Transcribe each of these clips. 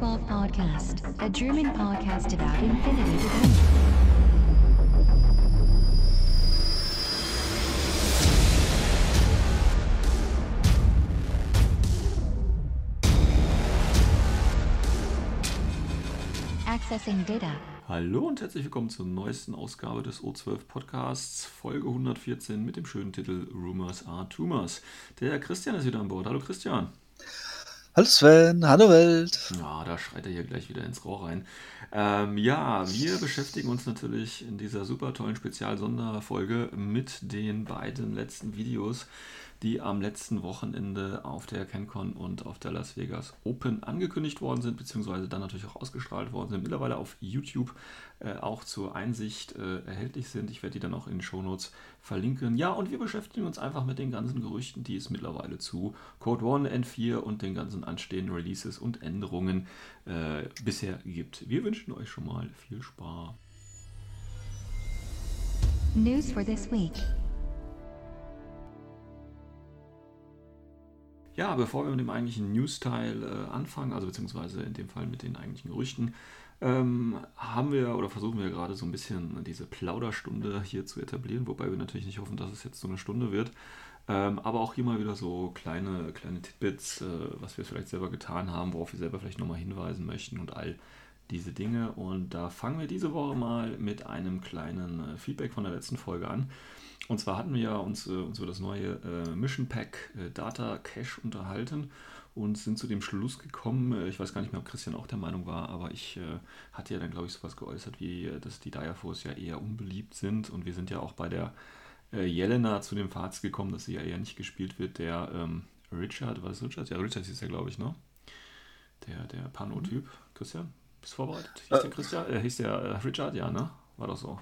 Welcome to the O12 Podcast, a German podcast about infinity. Accessing Data. Hallo und herzlich willkommen zur neuesten Ausgabe des O12 Podcasts, Folge 114 mit dem schönen Titel Rumors are Tumors. Der Christian ist wieder an Bord. Hallo Christian. Hallo Sven, hallo Welt. Ja, da schreit er hier gleich wieder ins Rohr rein. Ähm, ja, wir beschäftigen uns natürlich in dieser super tollen Spezial-Sonderfolge mit den beiden letzten Videos, die am letzten Wochenende auf der CanCon und auf der Las Vegas Open angekündigt worden sind, beziehungsweise dann natürlich auch ausgestrahlt worden sind, mittlerweile auf YouTube äh, auch zur Einsicht äh, erhältlich sind. Ich werde die dann auch in den Shownotes verlinken. Ja, und wir beschäftigen uns einfach mit den ganzen Gerüchten, die es mittlerweile zu Code 1, N4 und den ganzen anstehenden Releases und Änderungen äh, bisher gibt. Wir wünschen euch schon mal viel Spaß. News for this week. Ja, bevor wir mit dem eigentlichen News-Teil äh, anfangen, also beziehungsweise in dem Fall mit den eigentlichen Gerüchten, ähm, haben wir oder versuchen wir gerade so ein bisschen diese Plauderstunde hier zu etablieren, wobei wir natürlich nicht hoffen, dass es jetzt so eine Stunde wird. Ähm, aber auch hier mal wieder so kleine, kleine Tidbits, äh, was wir vielleicht selber getan haben, worauf wir selber vielleicht nochmal hinweisen möchten und all diese Dinge. Und da fangen wir diese Woche mal mit einem kleinen äh, Feedback von der letzten Folge an. Und zwar hatten wir ja uns, äh, uns über das neue äh, Mission Pack äh, Data Cache unterhalten und sind zu dem Schluss gekommen, äh, ich weiß gar nicht mehr, ob Christian auch der Meinung war, aber ich äh, hatte ja dann, glaube ich, sowas geäußert, wie, äh, dass die Diaphos ja eher unbeliebt sind und wir sind ja auch bei der Jelena zu dem Fazit gekommen, dass sie ja eher nicht gespielt wird, der ähm, Richard, war das Richard? Ja, Richard hieß ja, glaube ich, ne? Der, der Pano-Typ. Christian, bist du vorbereitet? Hieß der Christian? Hieß der Richard? Ja, ne? War doch so.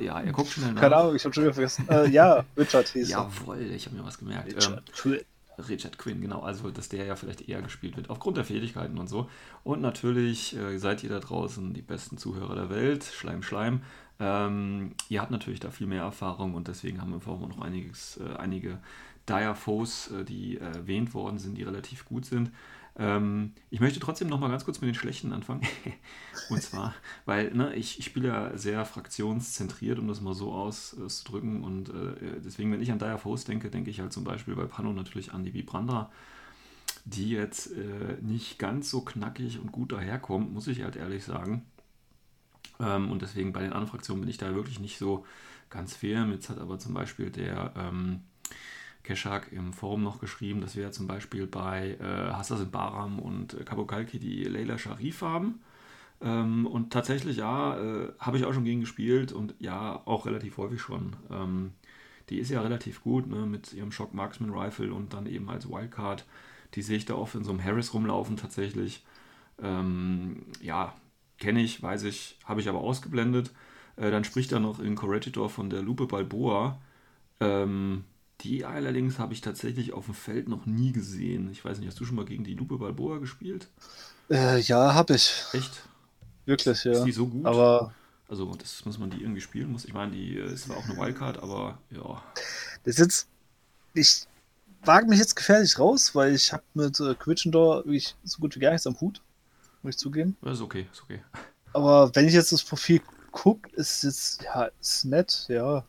Ja, er guckt schnell nach. Keine Ahnung, ich habe schon wieder vergessen. Äh, ja, Richard hieß er. Jawohl, ich habe mir was gemerkt. Richard Ähm, Quinn. Richard Quinn, genau. Also, dass der ja vielleicht eher gespielt wird, aufgrund der Fähigkeiten und so. Und natürlich äh, seid ihr da draußen die besten Zuhörer der Welt. Schleim, Schleim. Ähm, ihr habt natürlich da viel mehr Erfahrung und deswegen haben wir einfach noch einiges, äh, einige Dire Foes, äh, die erwähnt worden sind, die relativ gut sind. Ähm, ich möchte trotzdem noch mal ganz kurz mit den Schlechten anfangen. und zwar, weil ne, ich, ich spiele ja sehr fraktionszentriert, um das mal so auszudrücken. Und äh, deswegen, wenn ich an Dire Foes denke, denke ich halt zum Beispiel bei Pano natürlich an die Vibranda, die jetzt äh, nicht ganz so knackig und gut daherkommt, muss ich halt ehrlich sagen. Ähm, und deswegen bei den anderen Fraktionen bin ich da wirklich nicht so ganz fair. Jetzt hat aber zum Beispiel der ähm, Keshak im Forum noch geschrieben, dass wir ja zum Beispiel bei äh, Hassan Baram und äh, Kabukalki die Leila Sharif haben. Ähm, und tatsächlich, ja, äh, habe ich auch schon gegen gespielt und ja, auch relativ häufig schon. Ähm, die ist ja relativ gut ne, mit ihrem Shock Marksman Rifle und dann eben als Wildcard. Die sehe ich da oft in so einem Harris rumlaufen tatsächlich. Ähm, ja, kenne ich, weiß ich, habe ich aber ausgeblendet. Äh, dann spricht er noch in Corregidor von der Lupe Balboa. Ähm, die allerdings habe ich tatsächlich auf dem Feld noch nie gesehen. Ich weiß nicht, hast du schon mal gegen die Lupe Balboa gespielt? Äh, ja, habe ich. Echt? Wirklich, ja. Ist die so gut? Aber Also, das muss man die irgendwie spielen muss. Ich meine, die äh, ist zwar auch eine Wildcard, aber ja. das ist jetzt. Ich wage mich jetzt gefährlich raus, weil ich habe mit äh, Quitchendor wirklich so gut wie gar nichts am Hut. Muss ich zugeben. Das ist okay, ist okay. Aber wenn ich jetzt das Profil gucke, ist jetzt, ja, ist nett, ja.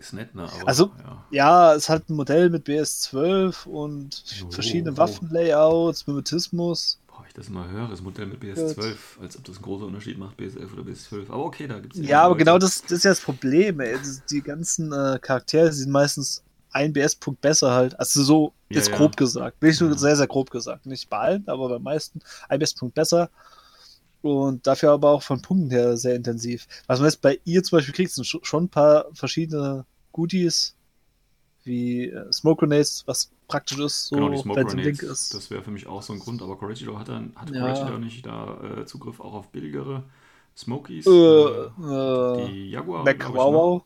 Ist nett, ne? Aber, Also- ja. Ja, es ist halt ein Modell mit BS12 und Jo. verschiedene Waffenlayouts, Mimetismus. Boah, ich das immer höre, das Modell mit BS12, als ob das einen großen Unterschied macht, BS11 oder BS12. Aber okay, da gibt es Ja, aber genau das, das ist ja das Problem, ey. Das, die ganzen äh, Charaktere sind meistens ein BS-Punkt besser halt. Also so Ja, jetzt ja. grob gesagt. Nicht nur Ja. sehr, sehr grob gesagt. Nicht bei allen, aber bei meisten ein BS-Punkt besser. Und dafür aber auch von Punkten her sehr intensiv. Was man jetzt bei ihr zum Beispiel kriegt, sind sch- schon ein paar verschiedene Goodies, wie äh, Smoke Grenades, was praktisch ist, so, genau, die Smoke es Link Grenades, ist. das wäre für mich auch so ein Grund, aber Corregidor hat dann hat Ja. Corregidor nicht da äh, Zugriff auch auf billigere Smokies? Äh, äh, äh, die Jaguar, McWow, ne?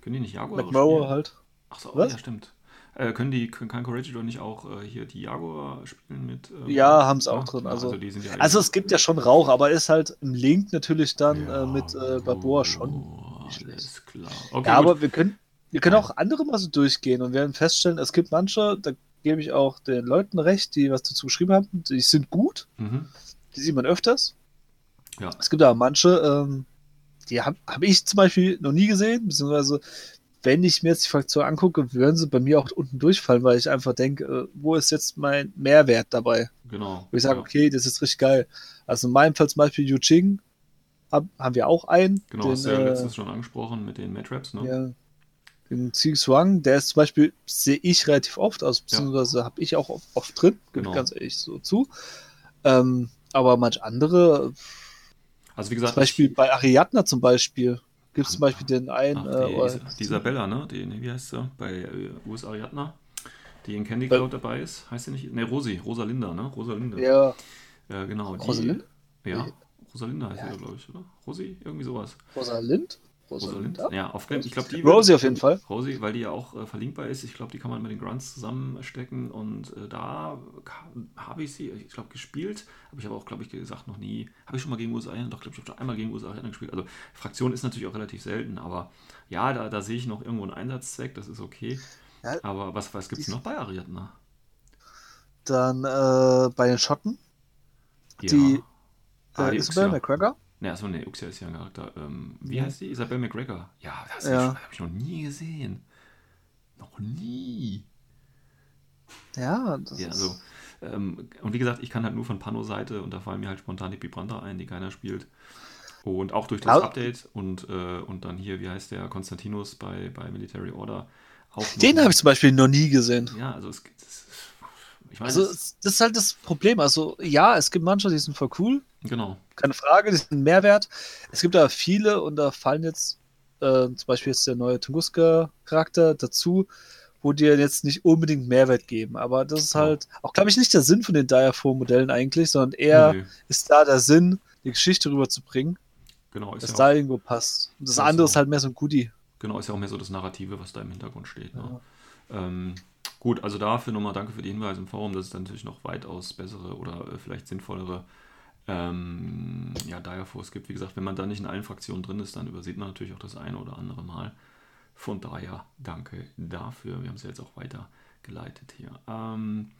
Können die nicht Jaguar McWow spielen? halt. Achso, oh, Was? ja, stimmt. Können die, können, kann Corregidor nicht auch hier die Jaguar spielen mit? ähm, Ja, haben's auch ja? drin, also- die sind ja Also es gibt ja schon Rauch, aber ist halt im Link natürlich dann Ja, mit äh, Barboa schon. oh, schlecht. Alles klar. Okay, Ja, aber gut. wir können, wir können auch andere mal so durchgehen und werden feststellen, es gibt manche, da gebe ich auch den Leuten recht, die was dazu geschrieben haben. Die sind gut, Mhm. die sieht man öfters. Ja. Es gibt aber manche, ähm, die habe hab ich zum Beispiel noch nie gesehen, beziehungsweise wenn ich mir jetzt die Fraktion angucke, würden sie bei mir auch unten durchfallen, weil ich einfach denke, äh, wo ist jetzt mein Mehrwert dabei? Genau. Wo ich sage, ja. okay, das ist richtig geil. Also in meinem Fall zum Beispiel Yu Ching hab, haben wir auch einen. Genau, den, hast du ja äh, letztens schon angesprochen mit den Matraps, ne? ja, den Xi Xuang, der ist zum Beispiel, sehe ich relativ oft aus, beziehungsweise habe ich auch oft, oft drin, gebe Genau. ich ganz ehrlich so zu. Ähm, aber manch andere, Also wie gesagt, zum Beispiel ich, bei Ariadna zum Beispiel, gibt es zum Beispiel den einen, ach, äh, die, oder- die Isabella, ne? Die, wie heißt sie? Bei äh, US Ariadna, die in Candy Cloud dabei ist. Heißt sie nicht? Ne, Rosi, Rosalinda, ne? Rosalinda. ja, Ja, genau. Die, Rosalind? Ja. Rosalinda heißt Ja. sie, glaube ich, oder? Rosi? Irgendwie sowas. Rosalind? Rosalind? Rosalind? Ja, auf ich glaube, die. Rosie auf jeden Fall. Rosi, weil die ja auch äh, verlinkbar ist. Ich glaube, die kann man mit den Grunts zusammenstecken und äh, da habe ich sie, ich glaube, gespielt. Aber ich habe auch, glaube ich, gesagt, noch nie. Habe ich schon mal gegen USA Doch, glaube ich, habe schon einmal gegen USA gespielt. Also, Fraktion ist natürlich auch relativ selten, aber ja, da, da sehe ich noch irgendwo einen Einsatzzweck, das ist okay. Ja. Aber was, was gibt es noch bei Ariadna? Dann äh, bei den Schotten, Die, Ah, die Isabel Uxia. McGregor. Ne, achso, ne, Uxia ist ja ein Charakter. Ähm, wie Ja. heißt die? Isabel McGregor. Ja, das Ja. habe ich noch nie gesehen. Noch nie. Ja, das Ja, ist, also, ähm, und wie gesagt, ich kann halt nur von Pano-Seite und da fallen mir halt spontan die Pibranta ein, die keiner spielt. Und auch durch das Update und, äh, und dann hier, wie heißt der, Konstantinos bei, bei Military Order. Auch den habe ich zum Beispiel noch nie gesehen. Ja, also es, es meine, Also, das ist halt das Problem. Also, ja, es gibt manche, die sind voll cool, genau. keine Frage, die sind Mehrwert. Es gibt aber viele und da fallen jetzt äh, zum Beispiel jetzt der neue Tunguska-Charakter dazu, wo dir jetzt nicht unbedingt Mehrwert geben. Aber das ist Genau. halt auch, glaube ich, nicht der Sinn von den Diaphore-Modellen eigentlich, sondern eher Nö, ist da der Sinn, die Geschichte rüberzubringen, genau, ist dass ja da auch, irgendwo passt. Und das Ja, andere ist halt mehr so ein Goodie. genau, ist ja auch mehr so das Narrative, was da im Hintergrund steht. Ne? Ja. Ähm, gut, also dafür nochmal danke für die Hinweise im Forum, dass es dann natürlich noch weitaus bessere oder äh, vielleicht sinnvollere ähm, ja, Direforce gibt. Wie gesagt, wenn man da nicht in allen Fraktionen drin ist, dann übersieht man natürlich auch das eine oder andere Mal. Von daher danke dafür. Wir haben es ja jetzt auch weitergeleitet hier. Ähm,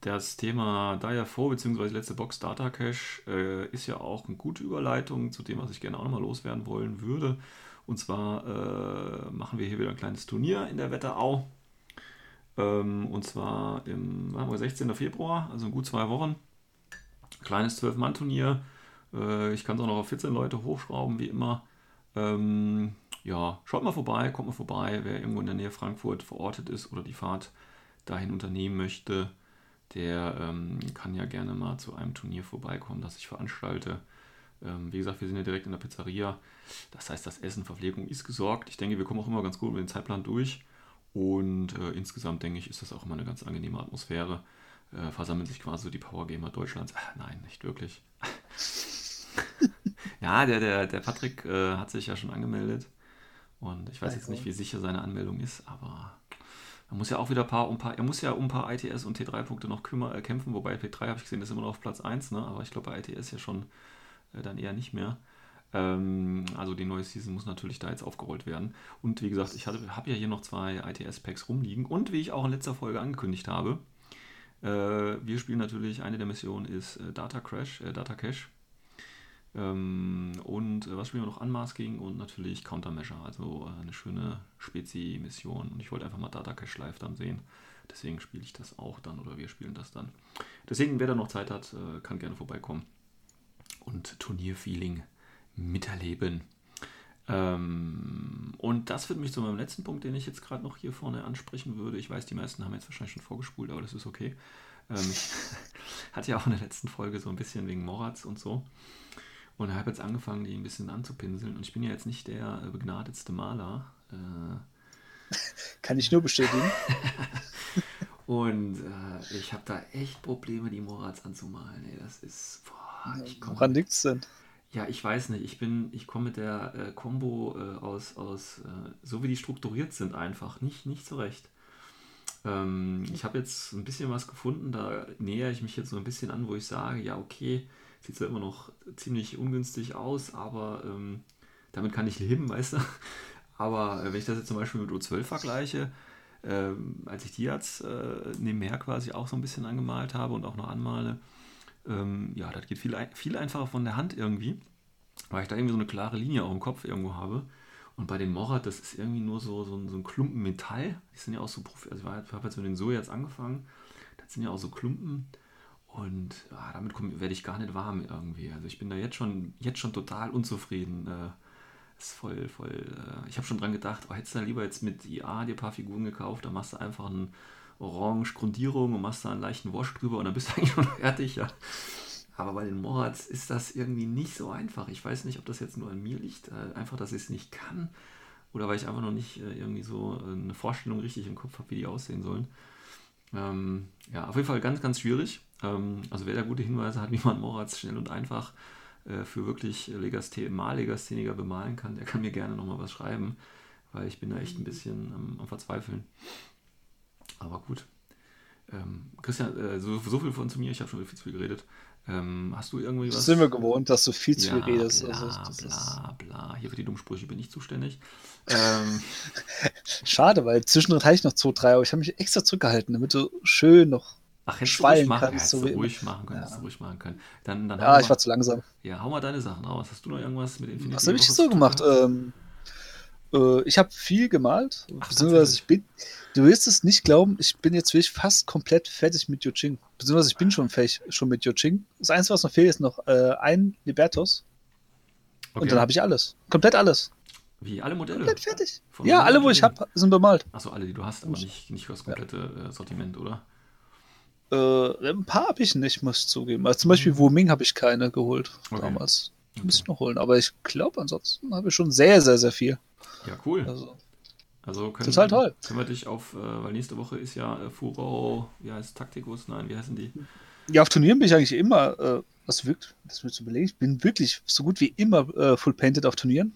das Thema Dire4 bzw. letzte Box Data Cache äh, ist ja auch eine gute Überleitung zu dem, was ich gerne auch nochmal loswerden wollen würde. Und zwar äh, machen wir hier wieder ein kleines Turnier in der Wetterau. Ähm, und zwar im wann haben wir, 16. Februar, also in gut zwei Wochen. Kleines 12-Mann-Turnier. Äh, ich kann es auch noch auf 14 Leute hochschrauben, wie immer. Ähm, ja, schaut mal vorbei, kommt mal vorbei, wer irgendwo in der Nähe Frankfurt verortet ist oder die Fahrt dahin unternehmen möchte, der ähm, kann ja gerne mal zu einem Turnier vorbeikommen, das ich veranstalte. Ähm, wie gesagt, wir sind ja direkt in der Pizzeria. Das heißt, das Essen, Verpflegung ist gesorgt. Ich denke, wir kommen auch immer ganz gut mit dem Zeitplan durch. Und äh, insgesamt denke ich, ist das auch immer eine ganz angenehme Atmosphäre. Äh, versammeln sich quasi so die Powergamer Deutschlands. Ach, nein, nicht wirklich. ja, der, der, der Patrick äh, hat sich ja schon angemeldet. Und ich weiß jetzt nicht, wie sicher seine Anmeldung ist, aber er muss ja auch wieder ein paar, um ein paar, er muss ja um ein paar ITS und T3-Punkte noch kümmer, äh, kämpfen, wobei P3 habe ich gesehen, ist immer noch auf Platz 1, ne? aber ich glaube bei ITS ja schon äh, dann eher nicht mehr. Ähm, also die neue Season muss natürlich da jetzt aufgerollt werden. Und wie gesagt, ich habe ja hier noch zwei ITS-Packs rumliegen. Und wie ich auch in letzter Folge angekündigt habe, äh, wir spielen natürlich, eine der Missionen ist äh, Data Crash, äh, Data Cache. Ähm, und äh, was spielen wir noch? Unmasking und natürlich Countermeasure, also äh, eine schöne Spezi-Mission. Und ich wollte einfach mal Data Cache live dann sehen. Deswegen spiele ich das auch dann oder wir spielen das dann. Deswegen, wer da noch Zeit hat, äh, kann gerne vorbeikommen und Turnierfeeling miterleben. Ähm, und das führt mich zu meinem letzten Punkt, den ich jetzt gerade noch hier vorne ansprechen würde. Ich weiß, die meisten haben jetzt wahrscheinlich schon vorgespult, aber das ist okay. Ähm, ich hatte ja auch in der letzten Folge so ein bisschen wegen Moratz und so. Und habe jetzt angefangen, die ein bisschen anzupinseln. Und ich bin ja jetzt nicht der äh, begnadetste Maler. Äh, Kann ich nur bestätigen. und äh, ich habe da echt Probleme, die Moratz anzumalen. Ey, das ist. Boah, ich komm- Woran liegt's denn? Ja, ich weiß nicht. Ich bin, ich komme mit der äh, Combo äh, aus, aus äh, so wie die strukturiert sind, einfach nicht, nicht zurecht. Ähm, ich habe jetzt ein bisschen was gefunden, da nähere ich mich jetzt so ein bisschen an, wo ich sage, ja, okay, sieht zwar immer noch ziemlich ungünstig aus, aber ähm, damit kann ich leben, weißt du. Aber äh, wenn ich das jetzt zum Beispiel mit O12 vergleiche, ähm, als ich die jetzt äh, nebenher quasi auch so ein bisschen angemalt habe und auch noch anmale, ähm, ja, das geht viel, viel einfacher von der Hand irgendwie, weil ich da irgendwie so eine klare Linie auch im Kopf irgendwo habe. Und bei den Morat, das ist irgendwie nur so, so, ein, so ein Klumpen Metall. Die sind ja auch so, also ich habe jetzt mit den So jetzt angefangen. Das sind ja auch so Klumpen. Und ja, damit werde ich gar nicht warm irgendwie. Also ich bin da jetzt schon, jetzt schon total unzufrieden. Äh, ist voll, voll. Äh, ich habe schon dran gedacht, oh, hättest du lieber jetzt mit IA dir ein paar Figuren gekauft, dann machst du einfach eine Orange Grundierung und machst da einen leichten Wash drüber und dann bist du eigentlich schon fertig, ja. Aber bei den Morats ist das irgendwie nicht so einfach. Ich weiß nicht, ob das jetzt nur an mir liegt, äh, einfach, dass ich es nicht kann. Oder weil ich einfach noch nicht äh, irgendwie so äh, eine Vorstellung richtig im Kopf habe, wie die aussehen sollen. Ähm, ja, auf jeden Fall ganz, ganz schwierig. Ähm, also wer da gute Hinweise hat, wie man Morats schnell und einfach äh, für wirklich Legasthe Mallegastheniker bemalen kann, der kann mir gerne nochmal was schreiben, weil ich bin da echt ein bisschen am, am Verzweifeln. Aber gut. Ähm, Christian, äh, so, so, viel von zu mir, ich habe schon viel zu viel geredet. Ähm, hast du irgendwie was? Sind wir gewohnt, dass du viel zu ja, viel redest. Bla, also, bla, bla. Hier für die Dummsprüche bin ich zuständig. Ähm, Schade, weil zwischendrin hatte ich noch zwei, drei, aber ich habe mich extra zurückgehalten, damit du schön noch Ach, hättest schwallen machen, kannst. hättest So du ruhig machen können, du ruhig machen können. Dann, dann ja, mal, ich war zu langsam. ja, hau mal deine Sachen raus. Hast du noch irgendwas mit Infinity? Was habe ich so gemacht? Ähm, äh, ich habe viel gemalt, Ach, beziehungsweise ich bin, du wirst es nicht glauben, ich bin jetzt wirklich fast komplett fertig mit Yuching. Beziehungsweise ich bin schon fertig schon mit Yuching. Das Einzige, was noch fehlt, ist noch äh, ein Libertos. Und Okay. dann habe ich alles. Komplett alles. Wie alle Modelle? Komplett fertig. Von Ja, alle, wo ich habe, sind bemalt. Achso, alle, die du hast, aber nicht, nicht das komplette äh, Sortiment, oder? Äh, ein paar habe ich nicht, muss ich zugeben. Also zum Beispiel Wuming habe ich keine geholt Okay. damals. Die Muss ich noch holen. Aber ich glaube, ansonsten habe ich schon sehr, sehr, sehr viel. Ja, cool. Also, Also können, Total toll. können wir dich auf, äh, weil nächste Woche ist ja äh, Furo, wie heißt Taktikus? Nein, wie heißen die? ja, auf Turnieren bin ich eigentlich immer, äh, was wirkt, das mir zu überlegen, ich bin wirklich so gut wie immer äh, full painted auf Turnieren.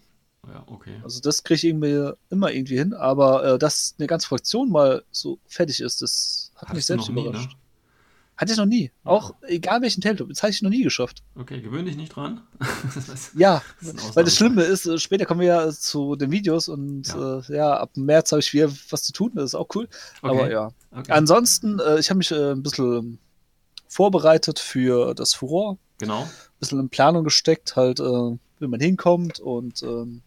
Ja, okay. Also das kriege ich irgendwie immer irgendwie hin, aber äh, dass eine ganze Fraktion mal so fertig ist, das hat mich Hattest du selbst noch nie, überrascht. ne? Hatte ich noch nie. Auch egal welchen Tabletop, das hatte ich noch nie geschafft. Okay, gewöhn dich nicht dran. Das- Ja, Das weil das. Schlimme ist, äh, später kommen wir ja zu den Videos und Ja. äh, ja ab März habe ich wieder was zu tun, das ist auch cool. Okay. Aber ja. okay. Ansonsten, äh, ich habe mich äh, ein bisschen vorbereitet für das Furor, genau. ein bisschen in Planung gesteckt, halt, äh, wie man hinkommt und ähm,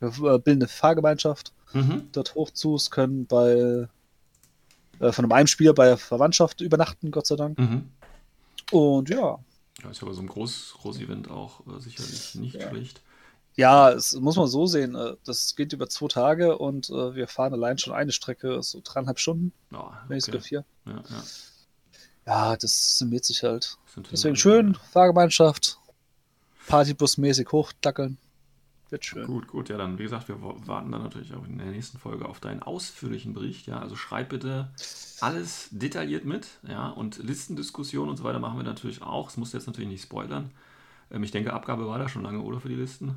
wir bilden eine Fahrgemeinschaft Mhm. dort hochzus, können bei äh, von einem Spieler bei der Verwandtschaft übernachten, Gott sei Dank. Mhm. Und ja, Ja, ist ja bei so einem Groß- Groß-Event auch äh, sicherlich nicht Ja. schlecht. ja, es muss man so sehen. äh, Das geht über zwei Tage und äh, wir fahren allein schon eine Strecke, so dreieinhalb Stunden, Ja, wenn nicht sogar okay. vier. ja, ja. Ja, das summiert sich halt. Deswegen schön. Fahrgemeinschaft, Partybusmäßig hochdackeln. Wird schön. Gut, gut, ja, dann, wie gesagt, wir wa- warten dann natürlich auch in der nächsten Folge auf deinen ausführlichen Bericht, ja, also schreib bitte alles detailliert mit, ja, und Listendiskussion und so weiter machen wir natürlich auch, es muss jetzt natürlich nicht spoilern. Ähm, ich denke, Abgabe war da schon lange, oder, für die Listen?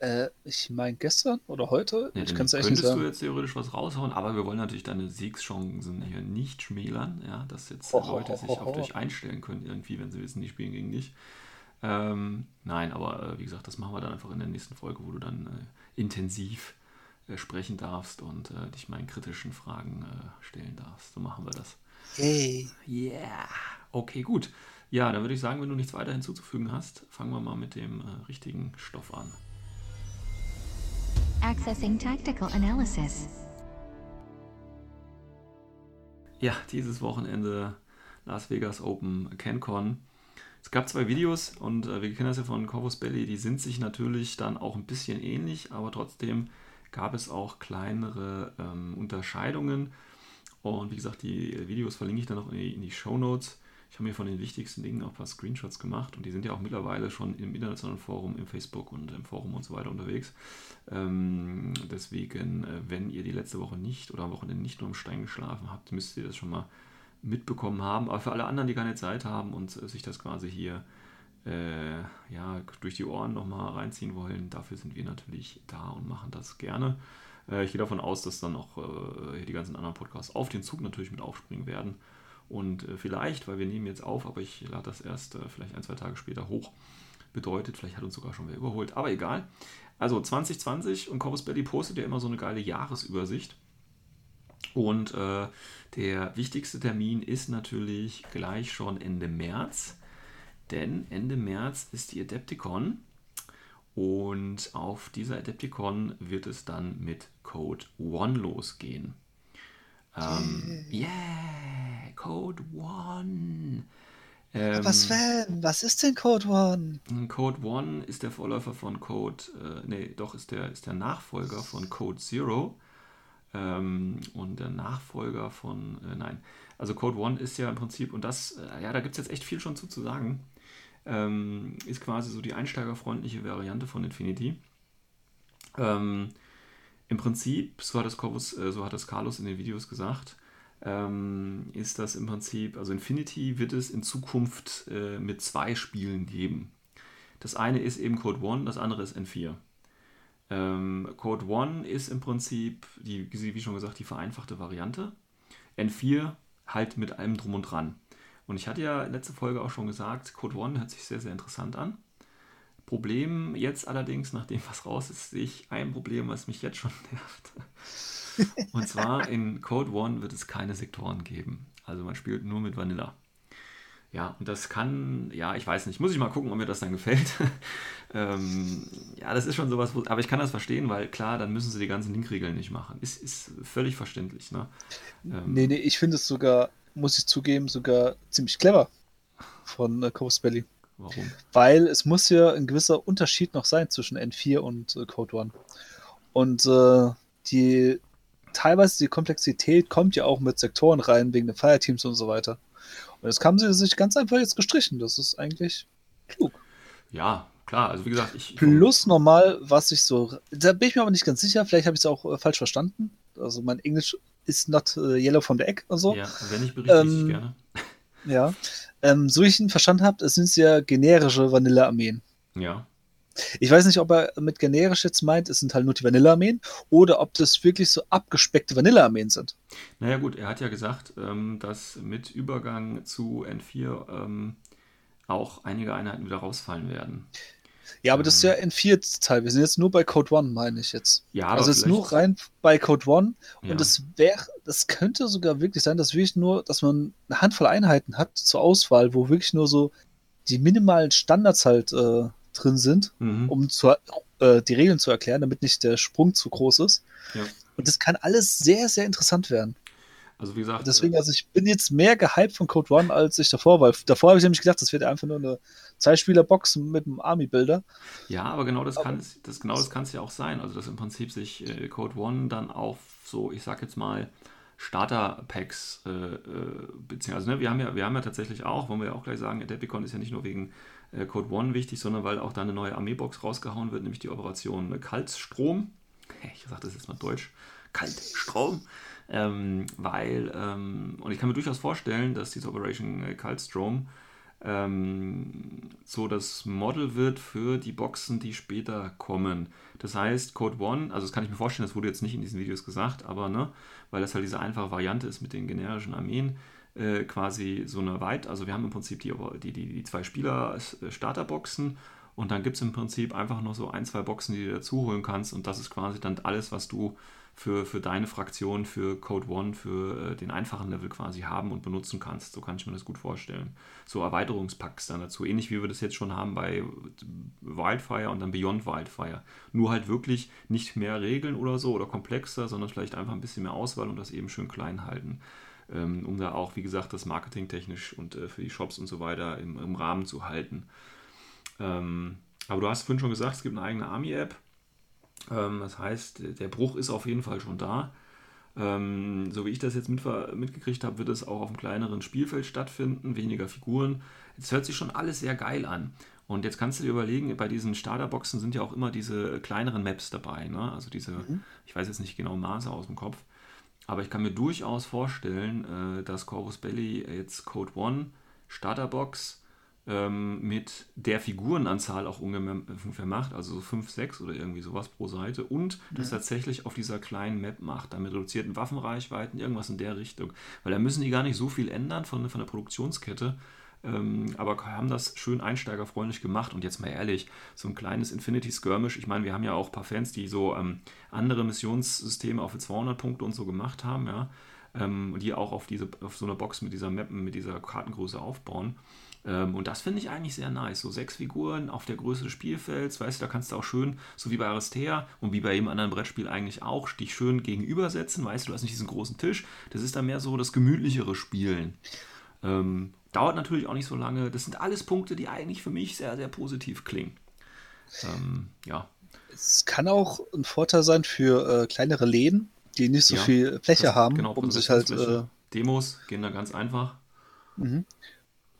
Äh, ich meine gestern oder heute, Ja, ich kann es echt nicht könntest du sagen. jetzt theoretisch was raushauen, aber wir wollen natürlich deine Siegschancen hier nicht schmälern, ja, dass jetzt ho, Leute ho, sich ho, auf dich einstellen können, irgendwie, wenn sie wissen, die spielen gegen dich. Ähm, nein, aber äh, wie gesagt, das machen wir dann einfach in der nächsten Folge, wo du dann äh, intensiv äh, sprechen darfst und äh, dich meinen kritischen Fragen äh, stellen darfst. So machen wir das. Hey. Yeah. Okay, gut. Ja, dann würde ich sagen, wenn du nichts weiter hinzuzufügen hast, fangen wir mal mit dem äh, richtigen Stoff an. Accessing tactical analysis. Ja, dieses Wochenende Las Vegas Open CanCon. Es gab zwei Videos und äh, wir kennen das ja von Corvus Belly, die sind sich natürlich dann auch ein bisschen ähnlich, aber trotzdem gab es auch kleinere ähm, Unterscheidungen. Und wie gesagt, die Videos verlinke ich dann noch in die, in die Show Notes. Ich habe mir von den wichtigsten Dingen auch ein paar Screenshots gemacht und die sind ja auch mittlerweile schon im internationalen Forum, im Facebook und im Forum und so weiter unterwegs. Ähm, deswegen, äh, wenn ihr die letzte Woche nicht oder am Wochenende nicht nur im Stein geschlafen habt, müsst ihr das schon mal mitbekommen haben. Aber für alle anderen, die keine Zeit haben und äh, sich das quasi hier äh, ja, durch die Ohren nochmal reinziehen wollen, dafür sind wir natürlich da und machen das gerne. Äh, ich gehe davon aus, dass dann auch äh, hier die ganzen anderen Podcasts auf den Zug natürlich mit aufspringen werden. Und äh, vielleicht, weil wir nehmen jetzt auf, aber ich lade das erst äh, vielleicht ein, zwei Tage später hoch, bedeutet, vielleicht hat uns sogar schon wer überholt, aber egal. Also 2020 und Corvus Belly postet ja immer so eine geile Jahresübersicht. Und äh, der wichtigste Termin ist natürlich gleich schon Ende März, denn Ende März ist die Adepticon und auf dieser Adepticon wird es dann mit Code One losgehen. Ähm, yeah, Code One. Ähm, Aber Sven, was ist denn Code One? Code One ist der Vorläufer von Code, äh, nee, doch ist der, ist der Nachfolger von Code Zero ähm, und der Nachfolger von, äh, nein, also Code One ist ja im Prinzip, und das, äh, ja, da gibt es jetzt echt viel schon zu, zu sagen, ähm, ist quasi so die einsteigerfreundliche Variante von Infinity. Ähm, Im Prinzip, so hat es Corvus, äh, so hat es Carlos in den Videos gesagt, ähm, ist das im Prinzip, also Infinity wird es in Zukunft äh, mit zwei Spielen geben. Das eine ist eben Code One, das andere ist N4. Ähm, Code One ist im Prinzip, die, wie schon gesagt, die vereinfachte Variante. N4 halt mit allem drum und dran. Und ich hatte ja letzte Folge auch schon gesagt, Code One hört sich sehr, sehr interessant an. Problem jetzt allerdings, nachdem was raus ist, sehe ich ein Problem, was mich jetzt schon nervt. Und zwar in Code One wird es keine Sektoren geben. Also man spielt nur mit Vanilla. Ja, und das kann, ja, ich weiß nicht, muss ich mal gucken, ob mir das dann gefällt. ähm, ja, das ist schon sowas, wo, aber ich kann das verstehen, weil klar, dann müssen sie die ganzen Linkregeln nicht machen. Ist, ist völlig verständlich. Ne? Ähm, nee, nee, ich finde es sogar, muss ich zugeben, sogar ziemlich clever von äh, Coast Belly. Warum? Weil es muss ja ein gewisser Unterschied noch sein zwischen N4 und äh, Code One. Und äh, die teilweise die Komplexität kommt ja auch mit Sektoren rein, wegen den Fireteams und so weiter. Und das haben sie sich ganz einfach jetzt gestrichen. Das ist eigentlich klug. Ja, klar. Also wie gesagt, ich. Plus normal, was ich so. Da bin ich mir aber nicht ganz sicher. Vielleicht habe ich es auch äh, falsch verstanden. Also mein Englisch ist not uh, yellow from the egg und so. Ja, wenn ich berichte ähm, ich gerne. Ja. Ähm, so ich ihn verstanden habe, es sind ja generische Vanilla-Armeen. Ja. Ich weiß nicht, ob er mit generisch jetzt meint, es sind halt nur die Vanilla-Armeen oder ob das wirklich so abgespeckte Vanilla-Armeen sind. Naja, gut, er hat ja gesagt, ähm, dass mit Übergang zu N4 ähm, auch einige Einheiten wieder rausfallen werden. Ja, aber das ist ja Ähm. N4 Teil. Wir sind jetzt nur bei Code One, meine ich jetzt. Ja, aber also jetzt vielleicht- nur rein bei Code One. Ja. Und das wäre, das könnte sogar wirklich sein, dass wirklich nur, dass man eine Handvoll Einheiten hat zur Auswahl, wo wirklich nur so die minimalen Standards halt äh, drin sind, Mhm. um zu, äh, die Regeln zu erklären, damit nicht der Sprung zu groß ist. Ja. Und das kann alles sehr, sehr interessant werden. Also wie gesagt, Deswegen, also ich bin jetzt mehr gehypt von Code One, als ich davor war. Davor habe ich nämlich gedacht, das wird einfach nur eine Zwei-Spieler-Box mit einem Army-Builder. Ja, aber genau das kann es, das genau das kann es ja auch sein. Also dass im Prinzip sich äh, Code One dann auf so, ich sag jetzt mal, Starter-Packs äh, äh, beziehen. Also ne, wir haben ja, wir haben ja tatsächlich auch, wollen wir ja auch gleich sagen, Adepticon ist ja nicht nur wegen äh, Code One wichtig, sondern weil auch da eine neue Armeebox rausgehauen wird, nämlich die Operation äh, Kaltstrom. Ich sag das jetzt mal deutsch. Kaltstrom. Ähm, weil, ähm, und ich kann mir durchaus vorstellen, dass diese Operation äh, Kaltstrom ähm, so das Model wird für die Boxen, die später kommen. Das heißt, Code One, also das kann ich mir vorstellen, das wurde jetzt nicht in diesen Videos gesagt, aber ne, weil das halt diese einfache Variante ist mit den generischen Armeen, äh, quasi so eine weit, also wir haben im Prinzip die, die, die, die zwei Spieler äh, und dann gibt es im Prinzip einfach noch so ein, zwei Boxen, die du dazu holen kannst und das ist quasi dann alles, was du für, für deine Fraktion, für Code One, für äh, den einfachen Level quasi haben und benutzen kannst. So kann ich mir das gut vorstellen. So Erweiterungspacks dann dazu. Ähnlich wie wir das jetzt schon haben bei Wildfire und dann Beyond Wildfire. Nur halt wirklich nicht mehr Regeln oder so oder komplexer, sondern vielleicht einfach ein bisschen mehr Auswahl und das eben schön klein halten. Ähm, um da auch, wie gesagt, das marketingtechnisch und äh, für die Shops und so weiter im, im Rahmen zu halten. Ähm, aber du hast vorhin schon gesagt, es gibt eine eigene Army-App. Ähm, das heißt, der Bruch ist auf jeden Fall schon da. So wie ich das jetzt mit, mitgekriegt habe, wird es auch auf einem kleineren Spielfeld stattfinden, weniger Figuren. Es hört sich schon alles sehr geil an. Und jetzt kannst du dir überlegen, bei diesen Starterboxen sind ja auch immer diese kleineren Maps dabei. Ne? Also diese, ich weiß jetzt nicht genau Maße aus dem Kopf. Aber ich kann mir durchaus vorstellen, äh, dass Corvus Belly jetzt Code One Starterbox ähm, mit der Figurenanzahl auch ungefähr macht, also so 5, 6 oder irgendwie sowas pro Seite und das tatsächlich auf dieser kleinen Map macht, dann mit reduzierten Waffenreichweiten, irgendwas in der Richtung. Weil da müssen die gar nicht so viel ändern von, von der Produktionskette. Ähm, aber haben das schön einsteigerfreundlich gemacht. Und jetzt mal ehrlich, so ein kleines Infinity Skirmish, ich meine, wir haben ja auch ein paar Fans, die so ähm, andere Missionssysteme für 200 Punkte und so gemacht haben, ja, ähm, die auch auf, diese, auf so einer Box mit dieser Mappen, mit dieser Kartengröße aufbauen. Ähm, und das finde ich eigentlich sehr nice. So sechs Figuren auf der Größe des Spielfelds, weißt du, da kannst du auch schön, so wie bei Aristea und wie bei jedem anderen Brettspiel eigentlich auch, dich schön gegenübersetzen, weißt du, du hast nicht diesen großen Tisch. Das ist dann mehr so das gemütlichere Spielen. Ähm, dauert natürlich auch nicht so lange. Das sind alles Punkte, die eigentlich für mich sehr, sehr positiv klingen. Ähm, ja. Es kann auch ein Vorteil sein für äh, kleinere Läden, die nicht so ja, viel Fläche haben, genau, um sich halt. Äh, Demos gehen da ganz einfach. Mhm.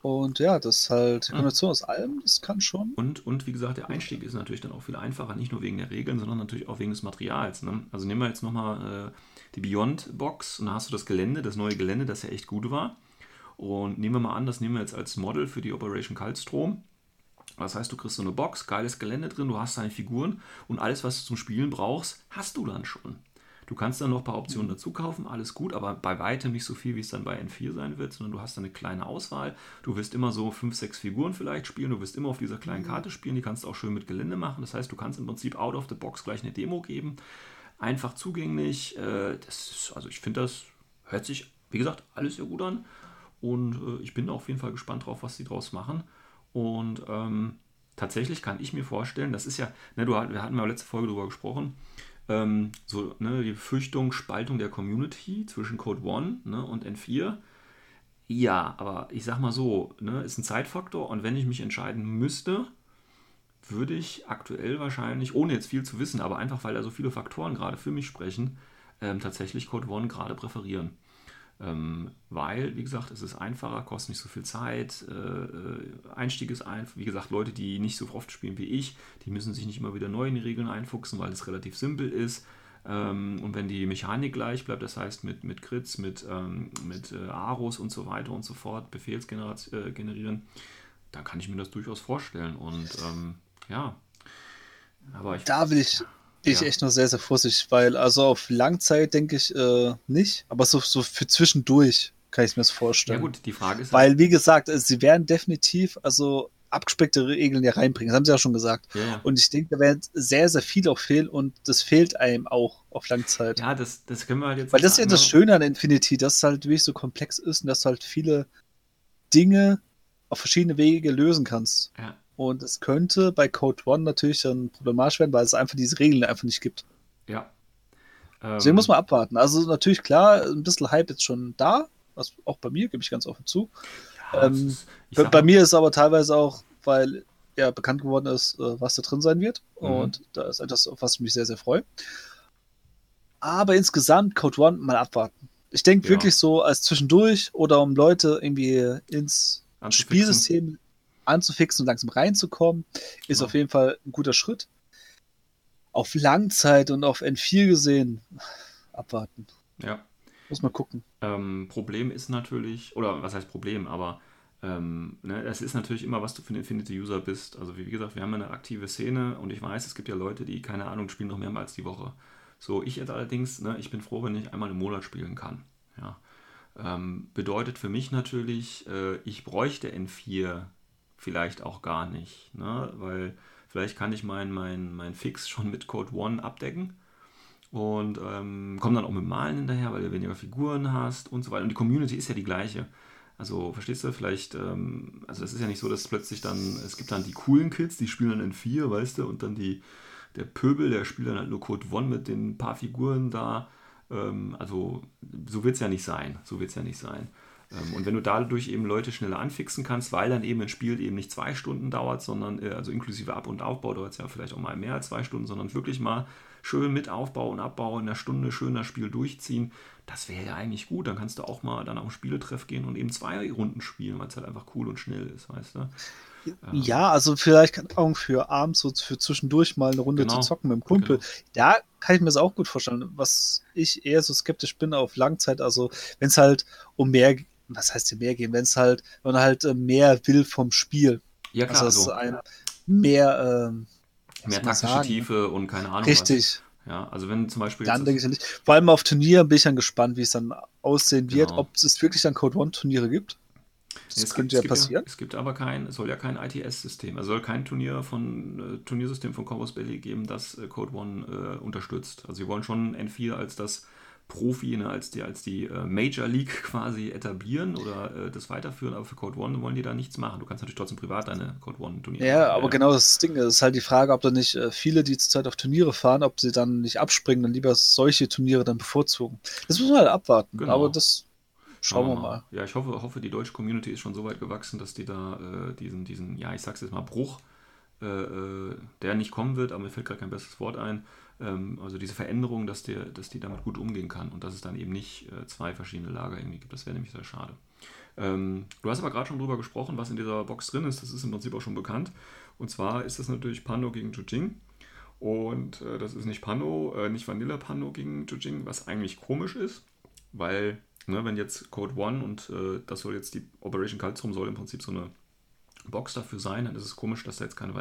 Und ja, das ist halt die Kombination aus allem, das kann schon. Und, und wie gesagt, der Einstieg ist natürlich dann auch viel einfacher, nicht nur wegen der Regeln, sondern natürlich auch wegen des Materials. Ne? Also nehmen wir jetzt nochmal äh, die Beyond Box und da hast du das Gelände, das neue Gelände, das ja echt gut war. Und nehmen wir mal an, das nehmen wir jetzt als Model für die Operation Kaltstrom. Das heißt, du kriegst so eine Box, geiles Gelände drin, du hast deine Figuren und alles, was du zum Spielen brauchst, hast du dann schon. Du kannst dann noch ein paar Optionen mhm. dazu kaufen, alles gut, aber bei weitem nicht so viel, wie es dann bei N4 sein wird, sondern du hast dann eine kleine Auswahl. Du wirst immer so fünf, sechs Figuren vielleicht spielen, du wirst immer auf dieser kleinen mhm. Karte spielen, die kannst du auch schön mit Gelände machen. Das heißt, du kannst im Prinzip out of the box gleich eine Demo geben. Einfach zugänglich. Äh, ist, also ich finde, das hört sich, wie gesagt, alles sehr gut an. Und äh, ich bin auf jeden Fall gespannt drauf, was sie draus machen. Und ähm, tatsächlich kann ich mir vorstellen, das ist ja, ne, du, wir hatten ja letzte Folge darüber gesprochen, ähm, so ne, die Befürchtung, Spaltung der Community zwischen Code One ne, und N4. Ja, aber ich sag mal so, ne, ist ein Zeitfaktor und wenn ich mich entscheiden müsste, würde ich aktuell wahrscheinlich, ohne jetzt viel zu wissen, aber einfach weil da so viele Faktoren gerade für mich sprechen, ähm, tatsächlich Code One gerade präferieren. Ähm, weil, wie gesagt, es ist einfacher, kostet nicht so viel Zeit. Äh, äh, Einstieg ist einfach, wie gesagt, Leute, die nicht so oft spielen wie ich, die müssen sich nicht immer wieder neu in die Regeln einfuchsen, weil es relativ simpel ist. Ähm, und wenn die Mechanik gleich bleibt, das heißt mit, mit Crits, mit, ähm, mit äh, Aros und so weiter und so fort, Befehlsgenerieren, äh, dann kann ich mir das durchaus vorstellen. Und ähm, ja, aber ich. Da will ich bin ja. ich echt noch sehr, sehr vorsichtig, weil also auf Langzeit denke ich äh, nicht, aber so, so für zwischendurch kann ich mir das vorstellen. Ja gut, die Frage ist... Weil, wie gesagt, sie werden definitiv also abgespeckte Regeln ja reinbringen, das haben sie ja schon gesagt. Ja. Und ich denke, da werden sehr, sehr viel auch fehlen und das fehlt einem auch auf Langzeit. Ja, das, das können wir halt jetzt... Weil das ist ja das Schöne an Infinity, dass es halt wirklich so komplex ist und dass du halt viele Dinge auf verschiedene Wege lösen kannst. Ja. Und es könnte bei Code One natürlich dann problematisch werden, weil es einfach diese Regeln einfach nicht gibt. Ja. Deswegen ähm, muss man abwarten. Also natürlich klar, ein bisschen Hype ist schon da, was auch bei mir, gebe ich ganz offen zu. Ja, ähm, bei, bei mir ist aber teilweise auch, weil ja bekannt geworden ist, äh, was da drin sein wird. Mhm. Und da ist etwas, auf was ich mich sehr, sehr freue. Aber insgesamt Code One mal abwarten. Ich denke ja. wirklich so als zwischendurch oder um Leute irgendwie ins Spielsystem anzufixen und langsam reinzukommen, ist genau. auf jeden Fall ein guter Schritt. Auf Langzeit und auf N4 gesehen, abwarten. Ja. Muss man gucken. Ähm, Problem ist natürlich, oder was heißt Problem, aber ähm, ne, es ist natürlich immer, was du für ein Infinity-User bist. Also wie gesagt, wir haben eine aktive Szene und ich weiß, es gibt ja Leute, die, keine Ahnung, spielen noch mehrmals die Woche. So, ich jetzt allerdings, ne, ich bin froh, wenn ich einmal im Monat spielen kann. Ja. Ähm, bedeutet für mich natürlich, äh, ich bräuchte N4 vielleicht auch gar nicht, ne? weil vielleicht kann ich meinen mein, mein Fix schon mit Code One abdecken und ähm, komme dann auch mit Malen hinterher, weil du weniger Figuren hast und so weiter. Und die Community ist ja die gleiche. Also, verstehst du, vielleicht, ähm, also es ist ja nicht so, dass plötzlich dann, es gibt dann die coolen Kids, die spielen dann in vier, weißt du, und dann die, der Pöbel, der spielt dann halt nur Code One mit den paar Figuren da. Ähm, also, so wird es ja nicht sein. So wird es ja nicht sein. Ähm, und wenn du dadurch eben Leute schneller anfixen kannst, weil dann eben ein Spiel eben nicht zwei Stunden dauert, sondern äh, also inklusive Ab- und Aufbau dauert es ja vielleicht auch mal mehr als zwei Stunden, sondern wirklich mal schön mit Aufbau und Abbau in einer Stunde schön das Spiel durchziehen, das wäre ja eigentlich gut. Dann kannst du auch mal dann auf einen Spieletreff gehen und eben zwei Runden spielen, weil es halt einfach cool und schnell ist, weißt du? Ja, also vielleicht auch für abends so für zwischendurch mal eine Runde genau. zu zocken mit dem Kumpel. Genau. Da kann ich mir das auch gut vorstellen. Was ich eher so skeptisch bin auf Langzeit, also wenn es halt um mehr was heißt hier mehr gehen, wenn es halt, wenn man halt äh, mehr will vom Spiel. Ja, klar. Also, so. ein mehr, ähm, mehr taktische Tiefe und keine Ahnung. Richtig. Was. Ja, also wenn zum Beispiel. Dann denke ich ja nicht. Vor allem auf Turnieren bin ich dann gespannt, wie es dann aussehen wird, genau. ob es wirklich dann Code One Turniere gibt. Das es könnte gibt, ja es passieren. Ja, es gibt aber kein, es soll ja kein ITS-System, es soll kein Turnier von, äh, Turniersystem von Corvus Belly geben, das äh, Code One äh, unterstützt. Also wir wollen schon N4 als das Profi, ne, als die, als die äh, Major League quasi etablieren oder äh, das weiterführen, aber für Code One wollen die da nichts machen. Du kannst natürlich trotzdem privat deine Code One Turniere Ja, machen. aber genau das Ding ist halt die Frage, ob da nicht äh, viele, die zurzeit auf Turniere fahren, ob sie dann nicht abspringen und lieber solche Turniere dann bevorzugen. Das muss man halt abwarten. Genau. Aber das schauen wir mal. Ja, ich hoffe, hoffe, die deutsche Community ist schon so weit gewachsen, dass die da äh, diesen, diesen, ja, ich sag's jetzt mal, Bruch, äh, äh, der nicht kommen wird, aber mir fällt gerade kein besseres Wort ein, also diese Veränderung, dass, der, dass die damit gut umgehen kann und dass es dann eben nicht äh, zwei verschiedene Lager irgendwie gibt. Das wäre nämlich sehr schade. Ähm, du hast aber gerade schon drüber gesprochen, was in dieser Box drin ist. Das ist im Prinzip auch schon bekannt. Und zwar ist das natürlich Pando gegen Jujing. Und äh, das ist nicht Pando, äh, nicht Vanilla Pando gegen Jujing, was eigentlich komisch ist, weil, ne, wenn jetzt Code One und äh, das soll jetzt die Operation Kaltrum soll im Prinzip so eine Box dafür sein, dann ist es komisch, dass da jetzt keine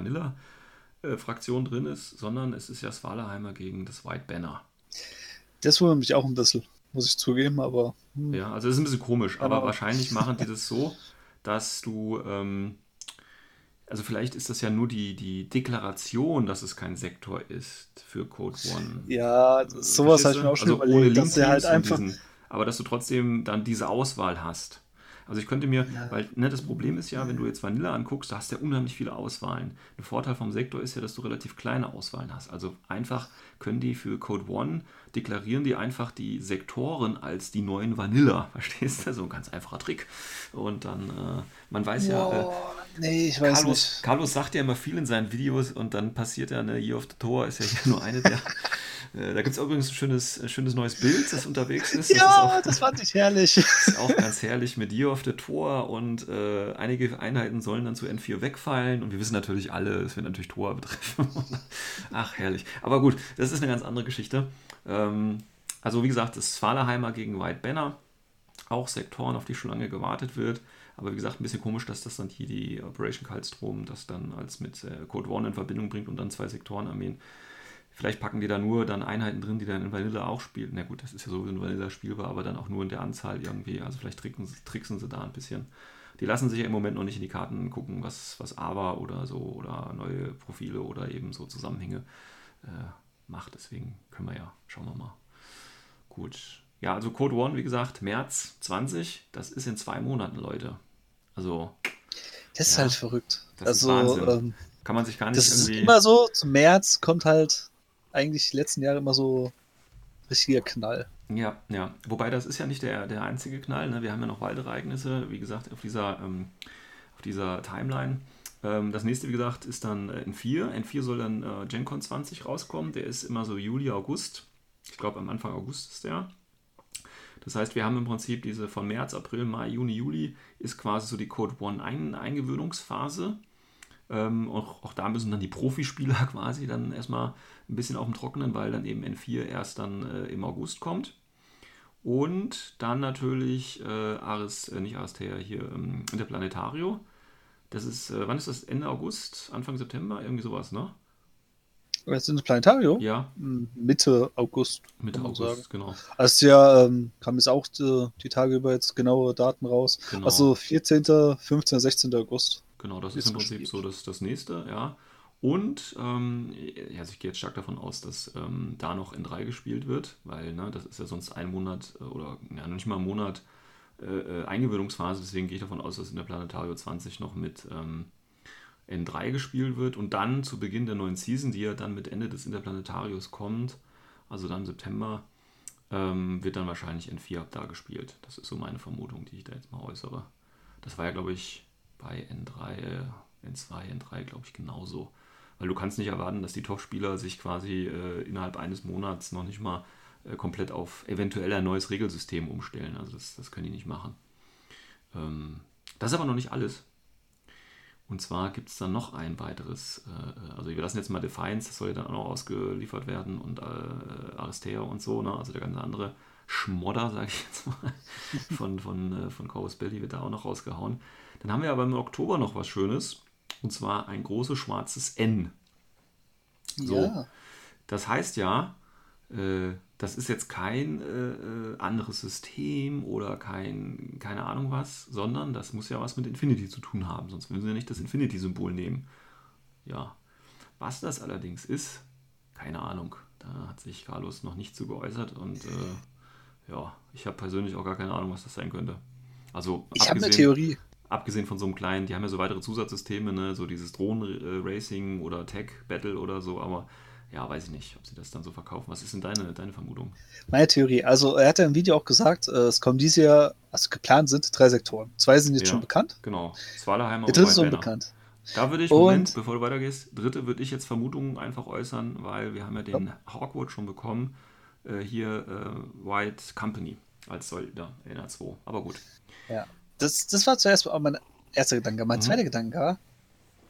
Vanilla-Fraktion drin ist, sondern es ist ja Svalaheimer gegen das White Banner. Das wundert mich auch ein bisschen, muss ich zugeben, aber hm, Ja, also das ist ein bisschen komisch, aber Aber- wahrscheinlich machen die das so, dass du, ähm, also vielleicht ist das ja nur die, die Deklaration, dass es kein Sektor ist für Code One. ja, sowas habe ich mir auch schon also ohne überlegt, dass sie halt einfach. diesen, aber dass du trotzdem dann diese Auswahl hast. Also ich könnte mir, Ja. weil ne, das Problem ist ja, wenn du jetzt Vanilla anguckst, da hast du ja unheimlich viele Auswahlen. Ein Vorteil vom Sektor ist ja, dass du relativ kleine Auswahlen hast. Also einfach können die für Code One deklarieren die einfach die Sektoren als die neuen Vanilla. Verstehst du? So ein ganz einfacher Trick. Und dann, äh, man weiß ja, äh, nee, ich weiß Carlos, nicht. Carlos sagt ja immer viel in seinen Videos und dann passiert ja, ne, Year of the Tor ist ja hier nur eine der. äh, da gibt es übrigens ein schönes, ein schönes neues Bild, das unterwegs ist. Das ist Ja, auch, das fand ich herrlich. ist auch ganz herrlich mit Year of the Tor und äh, einige Einheiten sollen dann zu N4 wegfallen und wir wissen natürlich alle, es wird natürlich Tor betreffen. Ach, herrlich. Aber gut, das ist eine ganz andere Geschichte. Ähm, also wie gesagt, das Svalaheimer gegen White Banner, auch Sektoren, auf die schon lange gewartet wird. Aber wie gesagt, ein bisschen komisch, dass das dann hier die Operation Kaltstrom das dann als mit äh, Code One in Verbindung bringt und dann zwei Sektorenarmeen. Vielleicht packen die da nur dann Einheiten drin, die dann in Vanilla auch spielen. Na gut, das ist ja sowieso in Vanilla spielbar, aber dann auch nur in der Anzahl irgendwie. Also vielleicht tricksen, sie- tricksen sie da ein bisschen. Die lassen sich ja im Moment noch nicht in die Karten gucken, was, was AVA oder so oder neue Profile oder eben so Zusammenhänge äh, macht. Deswegen können wir ja, schauen wir mal. Gut. Ja, also Code One, wie gesagt, März 20, das ist in zwei Monaten, Leute. Also Das ist Ja, halt verrückt. das ist also, ähm, kann man sich gar nicht das ist immer so, zum März kommt halt eigentlich die letzten Jahre immer so richtiger Knall. Ja, ja. Wobei das ist ja nicht der, der einzige Knall. Ne? Wir haben ja noch weitere Ereignisse, wie gesagt, auf dieser, ähm, auf dieser Timeline. Ähm, das nächste, wie gesagt, ist dann äh, N4. N4 soll dann äh, GenCon 20 rauskommen. Der ist immer so Juli, August. Ich glaube, am Anfang August ist der. Das heißt, wir haben im Prinzip diese von März, April, Mai, Juni, Juli ist quasi so die Code One Ein Eingewöhnungsphase. Ähm, auch, auch da müssen dann die Profispieler quasi dann erstmal ein bisschen auf dem Trockenen, weil dann eben N4 erst dann äh, im August kommt. Und dann natürlich äh, Aris, äh, nicht Aristea, hier ähm, Interplanetario. Das ist, äh, wann ist das? Ende August, Anfang September? Irgendwie sowas, ne? Jetzt in das Planetario? Ja, Hm, Mitte August. Mitte August, genau. Also ja, ähm, kam jetzt auch die, die Tage über jetzt genaue Daten raus. Genau. Also 14., 15., 16. August. Genau, das Ist ist im Prinzip gespielt. so das, das nächste, ja. Und ähm, ja, also ich gehe jetzt stark davon aus, dass ähm, da noch in 3 gespielt wird, weil ne, das ist ja sonst ein Monat äh, oder ja, nicht mal ein Monat äh, äh, Eingewöhnungsphase, deswegen gehe ich davon aus, dass in der Planetario 20 noch mit ähm, N3 gespielt wird und dann zu Beginn der neuen Season, die ja dann mit Ende des Interplanetarios kommt, also dann im September, ähm, wird dann wahrscheinlich N4 ab da gespielt. Das ist so meine Vermutung, die ich da jetzt mal äußere. Das war ja, glaube ich, bei N3, äh, N2, N3, glaube ich, genauso. Weil du kannst nicht erwarten, dass die Top-Spieler sich quasi äh, innerhalb eines Monats noch nicht mal komplett auf eventuell ein neues Regelsystem umstellen. Also das, das können die nicht machen. Ähm, das ist aber noch nicht alles. Und zwar gibt es dann noch ein weiteres, äh, also wir lassen jetzt mal Defiance, das soll ja dann auch noch ausgeliefert werden und äh, Aristea und so, ne? also der ganze andere Schmodder, sage ich jetzt mal, von, von, äh, von Corvus Belly wird da auch noch rausgehauen. Dann haben wir aber im Oktober noch was Schönes, und zwar ein großes schwarzes N. So. Ja. Das heißt ja, äh, das ist jetzt kein äh, äh, anderes System oder kein, keine Ahnung was, sondern das muss ja was mit Infinity zu tun haben, sonst würden sie ja nicht das Infinity-Symbol nehmen. Ja. Was das allerdings ist, keine Ahnung. Da hat sich Carlos noch nicht zu geäußert und äh, ja, ich habe persönlich auch gar keine Ahnung, was das sein könnte. Also ich habe eine Theorie. Abgesehen von so einem kleinen, die haben ja so weitere Zusatzsysteme, ne, so dieses Drohnen-Racing oder Tech-Battle oder so, aber ja, weiß ich nicht, ob sie das dann so verkaufen. Was ist denn deine, deine Vermutung? Meine Theorie, also er hat ja im Video auch gesagt, äh, es kommen dieses Jahr, also geplant sind drei Sektoren. Zwei sind jetzt Ja, schon bekannt. Genau. Swallerheimer Der dritte ist unbekannt. Da würde ich, Und- Moment, bevor du weitergehst, dritte würde ich jetzt Vermutungen einfach äußern, weil wir haben ja den Hawkwood schon bekommen, äh, hier äh, White Company als Soldater in der 2. Aber gut. Ja. Das, das war zuerst auch mein erster Gedanke. Mein Mhm. zweiter Gedanke war,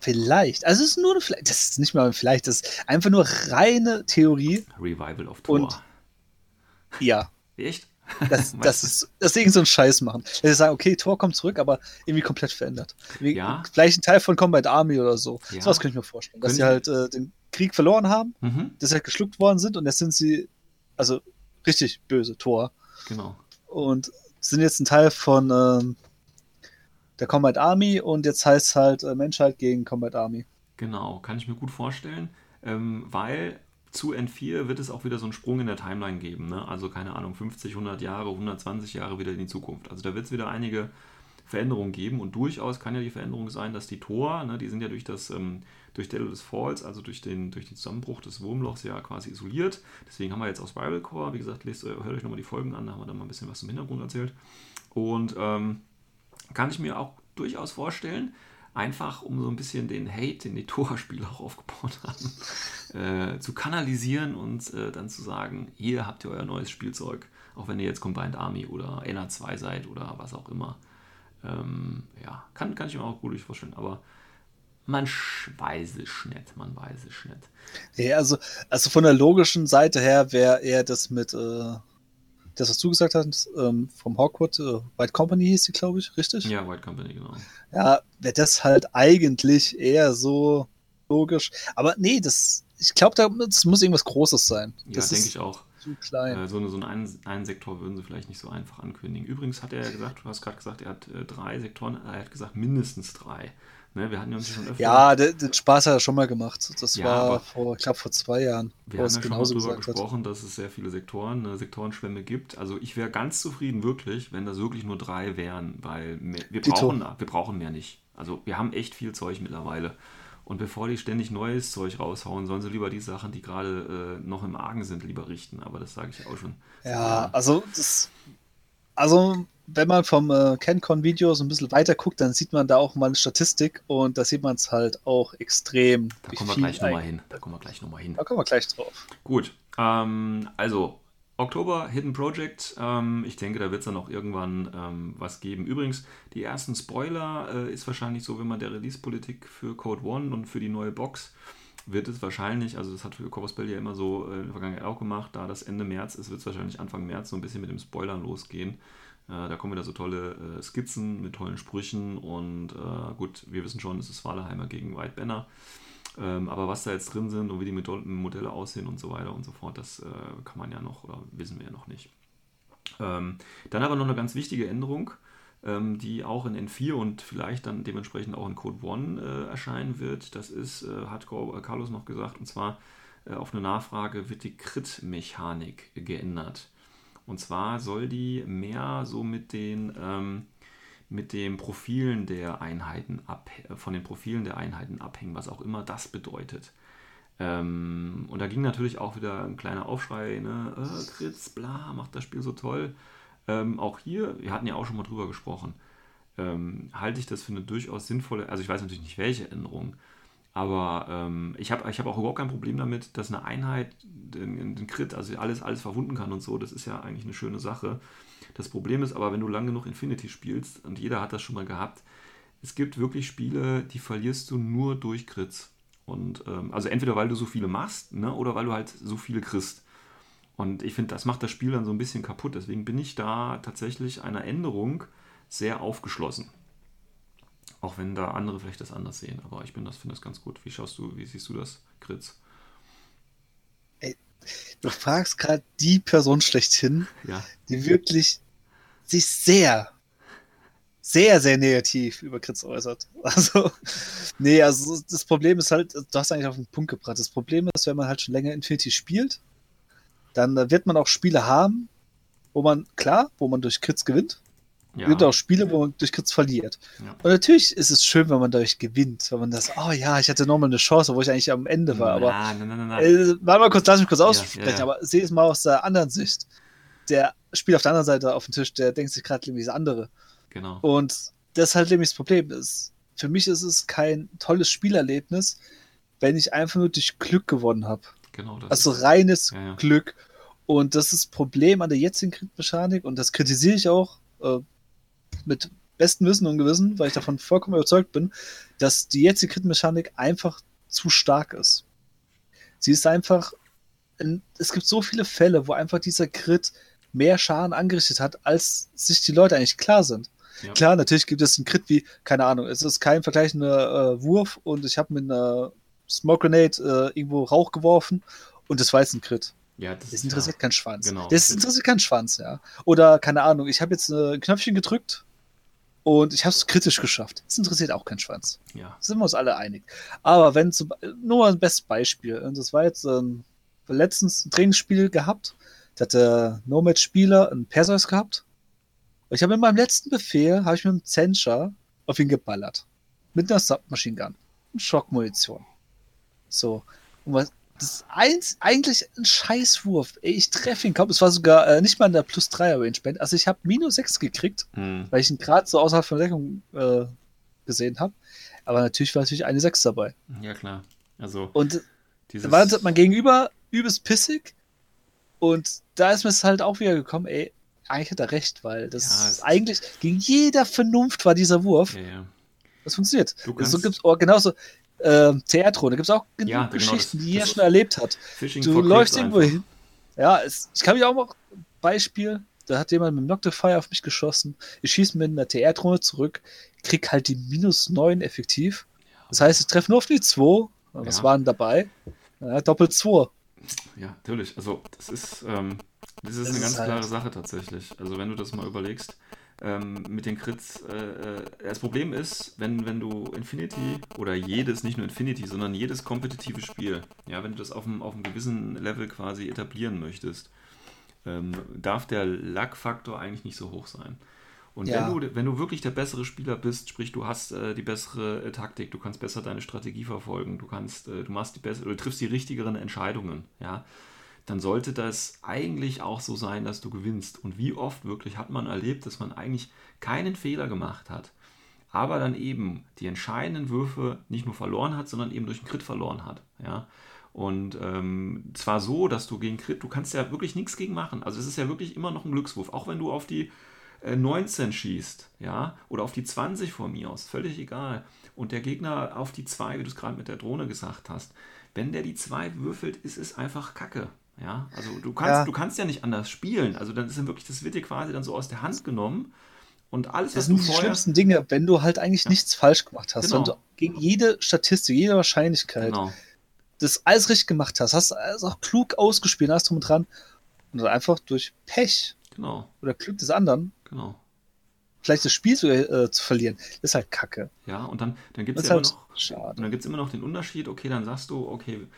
vielleicht, also es ist nur vielleicht, das ist nicht mal vielleicht, das ist einfach nur reine Theorie. Revival of Thor. Und- Ja, Echt? das, das ist, deswegen so einen Scheiß machen. Dass sie sagen, okay, Tor kommt zurück, aber irgendwie komplett verändert. Wie, Ja. Vielleicht ein Teil von Combat Army oder so. Ja. So was könnte ich mir vorstellen. Dass Könnte- sie halt äh, den Krieg verloren haben, Mhm, dass sie halt geschluckt worden sind und jetzt sind sie, also richtig böse, Tor. genau. und sind jetzt ein Teil von ähm, der Combat Army und jetzt heißt es halt äh, Menschheit gegen Combat Army. Genau, kann ich mir gut vorstellen, ähm, weil zu N4 wird es auch wieder so einen Sprung in der Timeline geben. Ne? Also keine Ahnung, 50, 100 Jahre, 120 Jahre wieder in die Zukunft. Also da wird es wieder einige Veränderungen geben und durchaus kann ja die Veränderung sein, dass die Tor, ne, die sind ja durch das ähm, durch Daedalus Falls, also durch den, durch den Zusammenbruch des Wurmlochs ja quasi isoliert. Deswegen haben wir jetzt auch Spiral Core. Wie gesagt, lest, hört euch nochmal die Folgen an, da haben wir dann mal ein bisschen was zum Hintergrund erzählt. Und ähm, kann ich mir auch durchaus vorstellen, einfach um so ein bisschen den Hate, den die Tora-Spieler auch aufgebaut haben, äh, zu kanalisieren und äh, dann zu sagen, hier habt ihr euer neues Spielzeug, auch wenn ihr jetzt Combined Army oder NA2 seid oder was auch immer. Ähm, ja, kann, kann ich mir auch gut vorstellen, aber man weiß es nicht, man weiß es nicht. Ja, also, also von der logischen Seite her wäre eher das mit, äh, das, was du gesagt hast, ähm, vom Hawkwood, äh, White Company hieß die, glaube ich, richtig? Ja, White Company, genau. Ja, wäre das halt eigentlich eher so logisch. Aber nee, das, ich glaube, da, das muss irgendwas Großes sein. Ja, das denke ist ich auch. zu klein. Äh, so, eine, so einen, einen Sektor würden sie vielleicht nicht so einfach ankündigen. Übrigens hat er ja gesagt, du hast gerade gesagt, er hat äh, drei Sektoren, er hat gesagt mindestens drei. Ne, wir hatten ja uns schon öfter. Ja, den, Spaß hat er schon mal gemacht. Das Ja, war vor, ich glaube, vor zwei Jahren, Wir haben ja schon mal genauso darüber gesagt hat. gesprochen, dass es sehr viele Sektoren, äh, Sektorenschwämme gibt. Also ich wäre ganz zufrieden, wirklich, wenn das wirklich nur drei wären, weil mehr, wir, brauchen, wir brauchen mehr nicht. Also wir haben echt viel Zeug mittlerweile. Und bevor die ständig neues Zeug raushauen, sollen sie lieber die Sachen, die gerade äh, noch im Argen sind, lieber richten. Aber das sage ich auch schon. Ja, also das, also wenn man vom äh, CanCon-Video so ein bisschen weiter guckt, dann sieht man da auch mal eine Statistik und da sieht man es halt auch extrem. Da kommen wir gleich nochmal hin. Da kommen wir gleich nochmal hin. Da kommen wir gleich drauf. Gut, ähm, also Oktober, Hidden Project. Ähm, ich denke, da wird es dann auch irgendwann ähm, was geben. Übrigens, die ersten Spoiler äh, ist wahrscheinlich so, wenn man der Release-Politik für Code One und für die neue Box wird es wahrscheinlich, also das hat für Corvus ja immer so äh, in der Vergangenheit auch gemacht, da das Ende März ist, wird es wahrscheinlich Anfang März so ein bisschen mit dem Spoilern losgehen. Äh, da kommen wieder so tolle äh, Skizzen mit tollen Sprüchen und äh, gut, wir wissen schon, es ist Waleheimer gegen White Banner. Ähm, aber was da jetzt drin sind und wie die Modell- Modelle aussehen und so weiter und so fort, das äh, kann man ja noch oder wissen wir ja noch nicht. Ähm, dann aber noch eine ganz wichtige Änderung, ähm, die auch in N4 und vielleicht dann dementsprechend auch in Code One äh, erscheinen wird. Das ist, äh, hat äh, Carlos noch gesagt, und zwar äh, auf eine Nachfrage wird die Crit-Mechanik geändert. Und zwar soll die mehr so mit den ähm, mit den Profilen der Einheiten ab, äh, von den Profilen der Einheiten abhängen, was auch immer das bedeutet. Ähm, und da ging natürlich auch wieder ein kleiner Aufschrei, ne, äh, Kritz, bla, macht das Spiel so toll. Ähm, auch hier, wir hatten ja auch schon mal drüber gesprochen, ähm, halte ich das für eine durchaus sinnvolle, also ich weiß natürlich nicht welche Änderung, aber ähm, ich habe ich hab auch überhaupt kein Problem damit, dass eine Einheit den, den Crit, also alles, alles verwunden kann und so, das ist ja eigentlich eine schöne Sache. Das Problem ist aber, wenn du lang genug Infinity spielst, und jeder hat das schon mal gehabt, es gibt wirklich Spiele, die verlierst du nur durch Crits. Und ähm, also entweder weil du so viele machst, ne, oder weil du halt so viele kriegst. Und ich finde, das macht das Spiel dann so ein bisschen kaputt. Deswegen bin ich da tatsächlich einer Änderung sehr aufgeschlossen. Auch wenn da andere vielleicht das anders sehen. Aber ich bin das, finde das ganz gut. Wie schaust du, wie siehst du das, Kritz? du fragst gerade die Person schlechthin, Ja, die wirklich sich sehr, sehr, sehr negativ über Crits äußert. Also, nee, also das Problem ist halt, du hast eigentlich auf den Punkt gebracht. Das Problem ist, wenn man halt schon länger Infinity spielt, dann wird man auch Spiele haben, wo man, klar, wo man durch Crits gewinnt. Es ja, gibt auch Spiele, wo man durch Crits verliert. Ja. Und natürlich ist es schön, wenn man dadurch gewinnt, wenn man das, oh ja, ich hatte nochmal eine Chance, wo ich eigentlich am Ende war, aber Nein, nein, nein, nein. äh, warte mal kurz, lass mich kurz aussprechen, ja, aber sehe es mal aus der anderen Sicht. Der Spieler auf der anderen Seite auf dem Tisch, der denkt sich gerade nämlich das andere. Genau. Und das ist halt nämlich das Problem. Ist, für mich ist es kein tolles Spielerlebnis, wenn ich einfach nur durch Glück gewonnen habe. genau das Also reines Ja, ja. Glück. Und das ist das Problem an der jetzigen Crit-Mechanik und das kritisiere ich auch äh, mit bestem Wissen und Gewissen, weil ich davon vollkommen überzeugt bin, dass die jetzige Crit-Mechanik einfach zu stark ist. Sie ist einfach, ein- es gibt so viele Fälle, wo einfach dieser Crit mehr Schaden angerichtet hat, als sich die Leute eigentlich klar sind. Ja. Klar, natürlich gibt es einen Crit wie, keine Ahnung, es ist kein vergleichender äh, Wurf und ich habe mit einer Smoke Grenade äh, irgendwo Rauch geworfen und das war jetzt ein Crit. Ja, das, Das interessiert ja, keinen Schwanz. genau. Das interessiert keinen Schwanz, ja. Oder, keine Ahnung, ich habe jetzt äh, ein Knöpfchen gedrückt und ich habe es kritisch geschafft. Das interessiert auch keinen Schwanz. ja, Sind wir uns alle einig. Aber wenn zum, nur mal ein bestes Beispiel. Und das war jetzt ähm, letztens ein Trainingsspiel gehabt. Da hat der Nomad-Spieler einen Perseus gehabt. Und ich habe in meinem letzten Befehl, habe ich mit dem Zenscher auf ihn geballert. Mit einer Submachine Gun. Und Schockmunition. So. Und was, das ist eins, eigentlich ein Scheißwurf. Ey, ich treffe ihn kaum. Es war sogar äh, nicht mal in der plus 3er Range Band. Also ich habe minus 6 gekriegt, hm, weil ich ihn gerade so außerhalb von Deckung äh, gesehen habe. Aber natürlich war natürlich eine 6 dabei. ja klar. Also Und dieses, da war man gegenüber übelst pissig. Und da ist mir es halt auch wieder gekommen, ey, eigentlich hat er recht, weil das Ja, ist- eigentlich gegen jeder Vernunft war dieser Wurf. ja, ja. Das funktioniert. So gibt's auch genauso ähm, Theatrone, gibt es auch genug Ja, genau, das- Geschichten, die das jeder ist- schon erlebt hat. Fishing Du läufst irgendwo hin. Ja, es, ich kann mich auch noch Beispiel, da hat jemand mit dem Noctifier auf mich geschossen. Ich schieße mit einer TR-Drohne zurück, krieg halt die minus 9 effektiv. Das heißt, ich treffe nur auf die 2. Was Ja. waren dabei? Ja, doppelt 2. Ja, natürlich. Also das ist, ähm, das ist Das eine ist ganz halt- klare Sache tatsächlich. Also wenn du das mal überlegst, ähm, mit den Crits, äh, äh, das Problem ist, wenn, wenn du Infinity oder jedes, nicht nur Infinity, sondern jedes kompetitive Spiel, ja, wenn du das auf einem, auf einem gewissen Level quasi etablieren möchtest, ähm, darf der Luck-Faktor eigentlich nicht so hoch sein. Und Ja. wenn, du, wenn du wirklich der bessere Spieler bist, sprich du hast äh, die bessere äh, Taktik, du kannst besser deine Strategie verfolgen, du kannst, äh, du machst die bessere, du triffst die richtigeren Entscheidungen, ja, dann sollte das eigentlich auch so sein, dass du gewinnst. Und wie oft wirklich hat man erlebt, dass man eigentlich keinen Fehler gemacht hat, aber dann eben die entscheidenden Würfe nicht nur verloren hat, sondern eben durch einen Crit verloren hat, ja. Und ähm, zwar so, dass du gegen Crit, du kannst ja wirklich nichts gegen machen. Also es ist ja wirklich immer noch ein Glückswurf, auch wenn du auf die äh, 19 schießt, ja, oder auf die 20 von mir aus, völlig egal. Und der Gegner auf die 2, wie du es gerade mit der Drohne gesagt hast, wenn der die 2 würfelt, ist es einfach Kacke. Ja, also du kannst, Ja. du kannst ja nicht anders spielen. Also dann ist ja wirklich, das wird dir quasi dann so aus der Hand genommen und alles, Das sind du die vorher. schlimmsten Dinge, wenn du halt eigentlich nichts falsch gemacht hast. Genau. Wenn du gegen jede Statistik, jede Wahrscheinlichkeit Genau, das alles richtig gemacht hast, hast alles auch klug ausgespielt, hast drum und dran. Und dann einfach durch Pech genau, oder Glück des anderen genau. vielleicht das Spiel zu, äh, zu verlieren, ist halt kacke. Ja, und dann, dann gibt es ja halt immer noch. Und schade. dann gibt es immer noch den Unterschied, okay, dann sagst du, okay,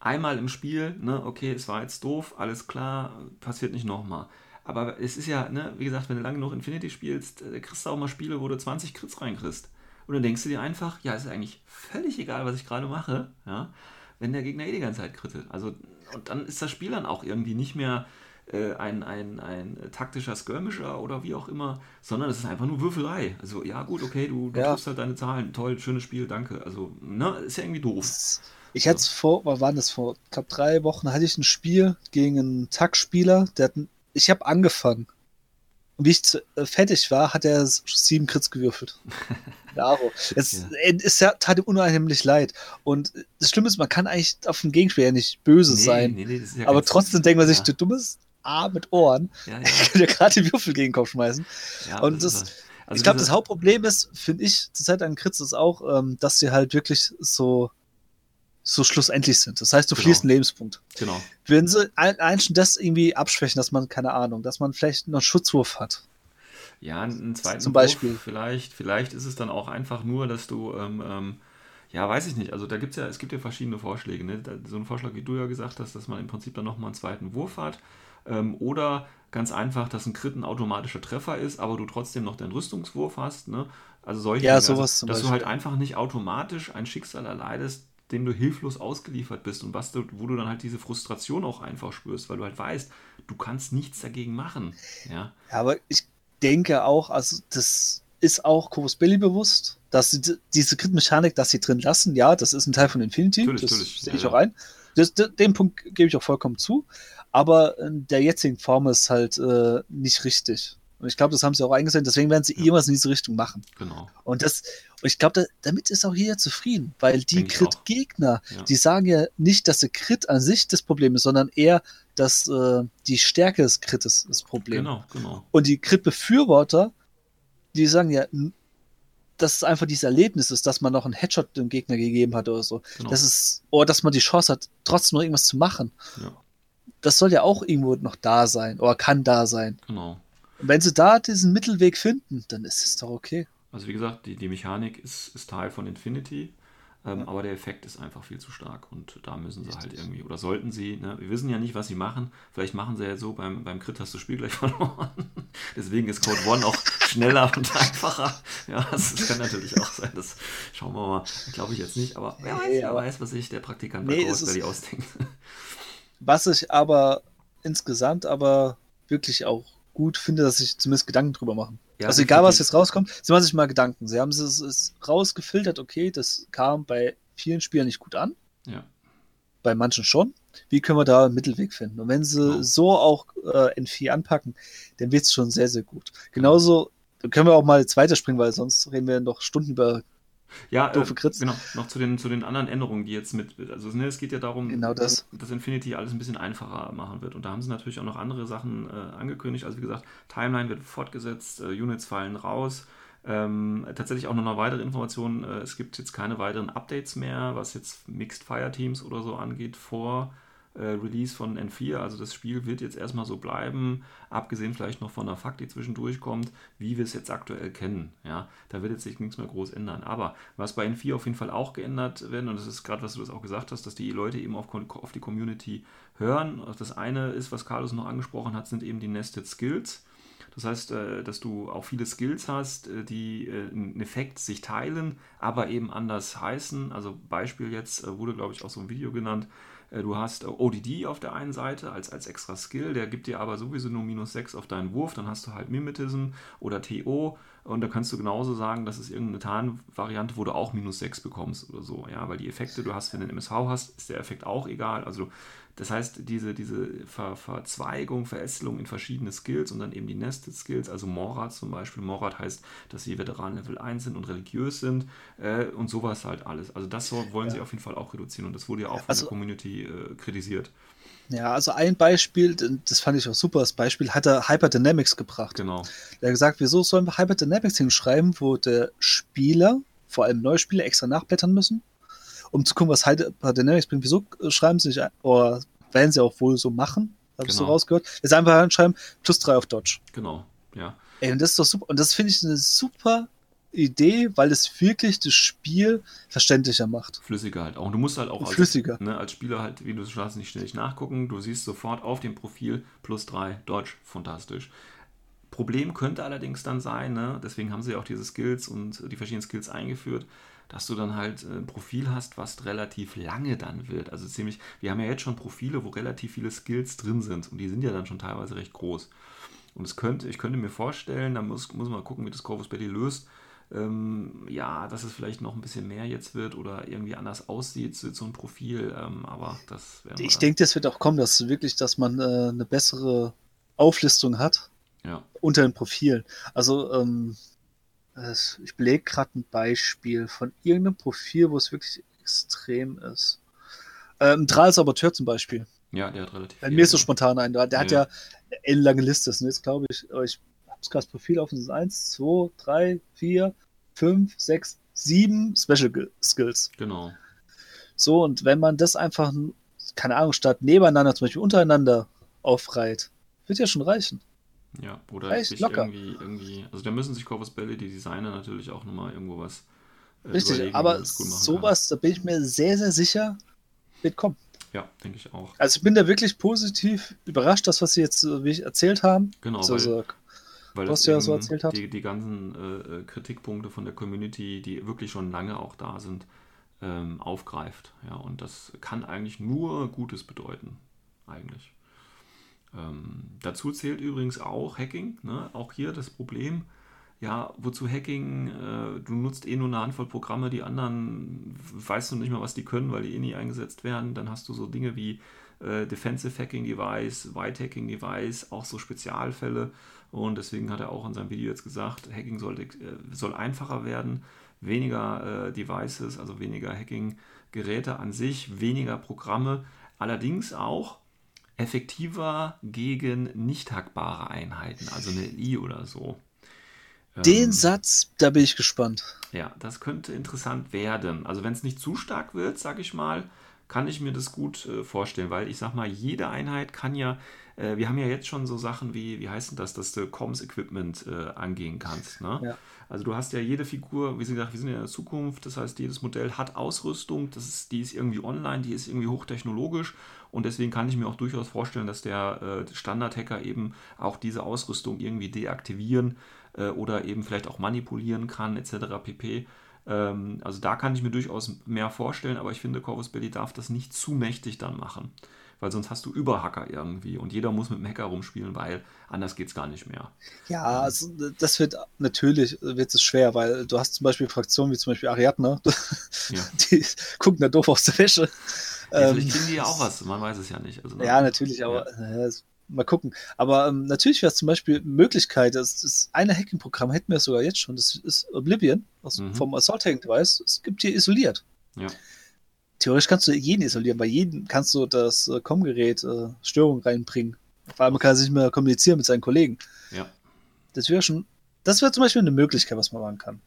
einmal im Spiel, ne, okay, es war jetzt doof, alles klar, passiert nicht nochmal. Aber es ist ja, ne, wie gesagt, wenn du lange genug Infinity spielst, äh, kriegst du auch mal Spiele, wo du 20 Crits reinkriegst. Und dann denkst du dir einfach, ja, ist eigentlich völlig egal, was ich gerade mache, ja, wenn der Gegner eh die ganze Zeit krittet. Also, und dann ist das Spiel dann auch irgendwie nicht mehr äh, ein, ein, ein taktischer Skirmisher oder wie auch immer, sondern es ist einfach nur Würfelei. Also, ja, gut, okay, du, du Ja. triffst halt deine Zahlen, toll, schönes Spiel, danke. Also, ne, ist ja irgendwie doof. Ich hatte es vor, wann waren das vor, ich glaube drei Wochen hatte ich ein Spiel gegen einen Tag-Spieler, der hat, ich habe angefangen. Und wie ich zu, äh, fertig war, hat er sieben Crits gewürfelt. Daro. Es Ja. äh, es ja- tat ihm unheimlich leid. Und das Schlimme ist, man kann eigentlich auf den Gegenspieler ja nicht böse sein. nee, nee, ist ja aber trotzdem denkt man sich, ja. du dummes A mit Ohren, Ja, ich kann dir gerade die Würfel gegen den Kopf schmeißen. Und ist das-. Also ich glaube, das Hauptproblem ist, finde ich, zur Zeit an Crits ist auch, ähm, dass sie halt wirklich so so schlussendlich sind. Das heißt, du Genau. verlierst einen Lebenspunkt. Genau. Würden sie ein, ein schon das irgendwie abschwächen, dass man, keine Ahnung, dass man vielleicht noch einen Schutzwurf hat. Ja, einen zweiten Zum Beispiel. Wurf vielleicht, vielleicht ist es dann auch einfach nur, dass du, ähm, ähm, ja, weiß ich nicht. Also da gibt es ja, es gibt ja verschiedene Vorschläge. Ne? So ein Vorschlag, wie du ja gesagt hast, dass man im Prinzip dann nochmal einen zweiten Wurf hat. Ähm, oder ganz einfach, dass ein Crit ein automatischer Treffer ist, aber du trotzdem noch deinen Rüstungswurf hast. Ne? Also solche Ja, Dinge. sowas also, Dass du Beispiel. halt einfach nicht automatisch ein Schicksal erleidest, dem du hilflos ausgeliefert bist und was du, wo du dann halt diese Frustration auch einfach spürst, weil du halt weißt, du kannst nichts dagegen machen. Ja. Ja, aber ich denke auch, also das ist auch Corvus Belli bewusst, dass sie diese Crit-Mechanik, dass sie drin lassen, ja, das ist ein Teil von Infinity, Natürlich, das natürlich, sehe ja, ich ja. auch ein. Das, den Punkt gebe ich auch vollkommen zu, aber in der jetzigen Form ist halt äh, nicht richtig. Und ich glaube, das haben sie auch eingesehen, deswegen werden sie Ja. irgendwas in diese Richtung machen. Genau. Und das, und ich glaube, da, damit ist auch jeder zufrieden, weil die. Crit-Gegner, Ja. die sagen ja nicht, dass der Crit an sich das Problem ist, sondern eher, dass äh, die Stärke des Crites das Problem. Genau, genau. Und die Crit-Befürworter, die sagen ja, dass es einfach dieses Erlebnis ist, dass man noch einen Headshot dem Gegner gegeben hat oder so. genau. Das ist, oder dass man die Chance hat, trotzdem noch irgendwas zu machen. ja, Das soll ja auch irgendwo noch da sein oder kann da sein. genau. Und wenn sie da diesen Mittelweg finden, dann ist es doch okay. Also wie gesagt, die, die Mechanik ist, ist Teil von Infinity, ähm, aber der Effekt ist einfach viel zu stark und da müssen sie halt irgendwie, oder sollten sie, ne, wir wissen ja nicht, was sie machen, vielleicht machen sie ja so, beim, beim Crit hast du das Spiel gleich verloren, deswegen ist Code One auch schneller und einfacher, ja, das, das kann natürlich auch sein, das schauen wir mal, glaube ich jetzt nicht, aber wer weiß, Nee, wer weiß, was sich der Praktikant Nee, bei Valley ausdenkt. Was ich aber insgesamt aber wirklich auch gut finde, dass sich zumindest Gedanken drüber machen. Ja, also egal, was jetzt rauskommt, sie machen sich mal Gedanken. Sie haben es, es rausgefiltert, okay, das kam bei vielen Spielern nicht gut an, Ja, bei manchen schon. Wie können wir da einen Mittelweg finden? Und wenn sie Genau. so auch äh, N4 anpacken, dann wird es schon sehr, sehr gut. Genauso können wir auch mal jetzt weiterspringen, weil sonst reden wir noch Stunden über Ja, Doofe äh, genau, noch zu den, zu den anderen Änderungen, die jetzt mit, also ne, es geht ja darum, Genau das. dass Infinity alles ein bisschen einfacher machen wird. Und da haben sie natürlich auch noch andere Sachen äh, angekündigt. Also wie gesagt, Timeline wird fortgesetzt, äh, Units fallen raus. Ähm, tatsächlich auch noch eine weitere Information, äh, es gibt jetzt keine weiteren Updates mehr, was jetzt Mixed Fire Teams oder so angeht, vor Release von N4. Also das Spiel wird jetzt erstmal so bleiben, abgesehen vielleicht noch von der Fakt, die zwischendurch kommt, wie wir es jetzt aktuell kennen. Ja, da wird jetzt sich nichts mehr groß ändern. Aber was bei N4 auf jeden Fall auch geändert werden, und das ist gerade, was du das auch gesagt hast, dass die Leute eben auf, auf die Community hören. Das eine ist, was Carlos noch angesprochen hat, sind eben die Nested Skills. Das heißt, äh, dass du auch viele Skills hast, äh, die äh, einen Effekt sich teilen, aber eben anders heißen. Also Beispiel jetzt äh, wurde, glaube ich, auch so ein Video genannt. Äh, Du hast äh, ODD auf der einen Seite als, als extra Skill, der gibt dir aber sowieso nur minus 6 auf deinen Wurf. Dann hast du halt Mimetism oder TO und da kannst du genauso sagen, das ist irgendeine Tarn-Variante, wo du auch minus 6 bekommst oder so. Ja, weil die Effekte, du hast, wenn du einen MSV hast, ist der Effekt auch egal. Also das heißt, diese, diese Ver Verzweigung, Verästelung in verschiedene Skills und dann eben die Nested Skills, also Morat zum Beispiel. Morat heißt, dass sie Veteranen Level 1 sind und religiös sind äh, und sowas halt alles. Also das wollen sie auf jeden Fall auch reduzieren und das wurde ja auch von Also- der Community äh, kritisiert. Ja, also ein Beispiel, das fand ich auch super, das Beispiel hat er Hyperdynamics gebracht. Genau. Der hat gesagt, wieso sollen wir Hyperdynamics hinschreiben, wo der Spieler, vor allem neue Spieler, extra nachblättern müssen, um zu gucken, was Hyperdynamics bringt. Wieso schreiben sie nicht, oder werden sie auch wohl so machen, habe ich so Genau. rausgehört. Jetzt einfach hinschreiben, plus drei auf Dodge. Genau. Ja. Ey, und das ist doch super. Und das finde ich eine super Idee, weil es wirklich das Spiel verständlicher macht. Flüssiger halt auch. Und du musst halt auch als, flüssiger. Ne, als Spieler halt, wie du schon sagst, nicht ständig nachgucken. Du siehst sofort auf dem Profil plus 3 Deutsch, fantastisch. Problem könnte allerdings dann sein, ne? deswegen haben sie ja auch diese Skills und die verschiedenen Skills eingeführt, dass du dann halt äh, ein Profil hast, was relativ lange dann wird. Also ziemlich, wir haben ja jetzt schon Profile, wo relativ viele Skills drin sind und die sind ja dann schon teilweise recht groß. Und es könnte, ich könnte mir vorstellen, da muss, muss man gucken, wie das Corvus Belli löst, ähm, ja, dass es vielleicht noch ein bisschen mehr jetzt wird oder irgendwie anders aussieht, so so ein Profil, ähm, aber das wäre Ich denke, das wird auch kommen, dass wirklich, dass man äh, eine bessere Auflistung hat ja, unter den Profilen. Also, ähm, es- ich belege gerade ein Beispiel von irgendeinem Profil, wo es wirklich extrem ist. Ähm, Dral Saboteur zum Beispiel. ja, der hat relativ Bei mir ist so spontan ein. Der hat Ja. ja eine ellenlange Liste. Sind jetzt, glaube ich, aber ich habe gerade das Profil offen. Das ist 1, 2, 3, 4, 5, 6, 7 Special Skills. Genau, So, und wenn man das einfach, keine Ahnung, statt nebeneinander, zum Beispiel untereinander aufreiht, wird ja schon reichen. Ja, oder sich locker. irgendwie, irgendwie, also da müssen sich Corvus Belli, die Designer, natürlich auch nochmal irgendwo was äh, Richtig, aber sowas, da bin ich mir sehr, sehr sicher, wird kommen. Kann. Ja, denke ich auch. Also ich bin da wirklich positiv überrascht, das, was sie jetzt äh, wie ich erzählt haben. Genau, Also, weil, so, weil was ja so erzählt hat. Die, die ganzen äh, äh, Kritikpunkte von der Community, die wirklich schon lange auch da sind, ähm, aufgreift. Ja, und das kann eigentlich nur Gutes bedeuten, eigentlich. Ähm, dazu zählt übrigens auch Hacking. Ne? Auch hier das Problem, ja, wozu Hacking? Äh, du nutzt eh nur eine Handvoll Programme, die anderen weißt du nicht mal, was die können, weil die eh nie eingesetzt werden. Dann hast du so Dinge wie äh, Defensive Hacking Device, White Hacking Device, auch so Spezialfälle. Und deswegen hat er auch in seinem Video jetzt gesagt, Hacking sollte, äh, soll einfacher werden, weniger äh, Devices, also weniger Hacking-Geräte an sich, weniger Programme, allerdings auch effektiver gegen nicht hackbare Einheiten, also eine LI oder so. den Ähm, Satz, da bin ich gespannt. ja, das könnte interessant werden. Also wenn es nicht zu stark wird, sage ich mal, kann ich mir das gut äh, vorstellen, weil ich sag mal, jede Einheit kann ja, äh, wir haben ja jetzt schon so Sachen wie, wie heißt denn das, dass du Comms-Equipment äh, angehen kannst. Ne? Ja. Also du hast ja jede Figur, wie gesagt, wir sind ja in der Zukunft, das heißt, jedes Modell hat Ausrüstung, das ist, die ist irgendwie online, die ist irgendwie hochtechnologisch und deswegen kann ich mir auch durchaus vorstellen, dass der äh, Standard-Hacker eben auch diese Ausrüstung irgendwie deaktivieren äh, oder eben vielleicht auch manipulieren kann, etc. pp. Ähm, also da kann ich mir durchaus mehr vorstellen, aber ich finde, Corvus Belli darf das nicht zu mächtig dann machen. Weil sonst hast du Überhacker irgendwie und jeder muss mit dem Hacker rumspielen, weil anders geht es gar nicht mehr. Ja, also, das wird natürlich wird es schwer, weil du hast zum Beispiel Fraktionen wie zum Beispiel Ariadne, Ja. die gucken da doof aus der Wäsche. Ja, Ähm, vielleicht kriegen die ja auch was, man weiß es ja nicht. Also, ne? Ja, natürlich, aber äh, es- mal gucken. Aber ähm, natürlich wäre es zum Beispiel Möglichkeit, das, das eine Hacking-Programm hätten wir sogar jetzt schon, das ist Oblivion aus, Mhm. vom Assault Hacking Device. Es gibt hier isoliert. Ja. Theoretisch kannst du jeden isolieren, bei jedem kannst du das äh, COM-Gerät äh, Störung reinbringen. Vor allem kann er nicht mehr kommunizieren mit seinen Kollegen. Ja. Das wäre schon, das wäre zum Beispiel eine Möglichkeit, was man machen kann.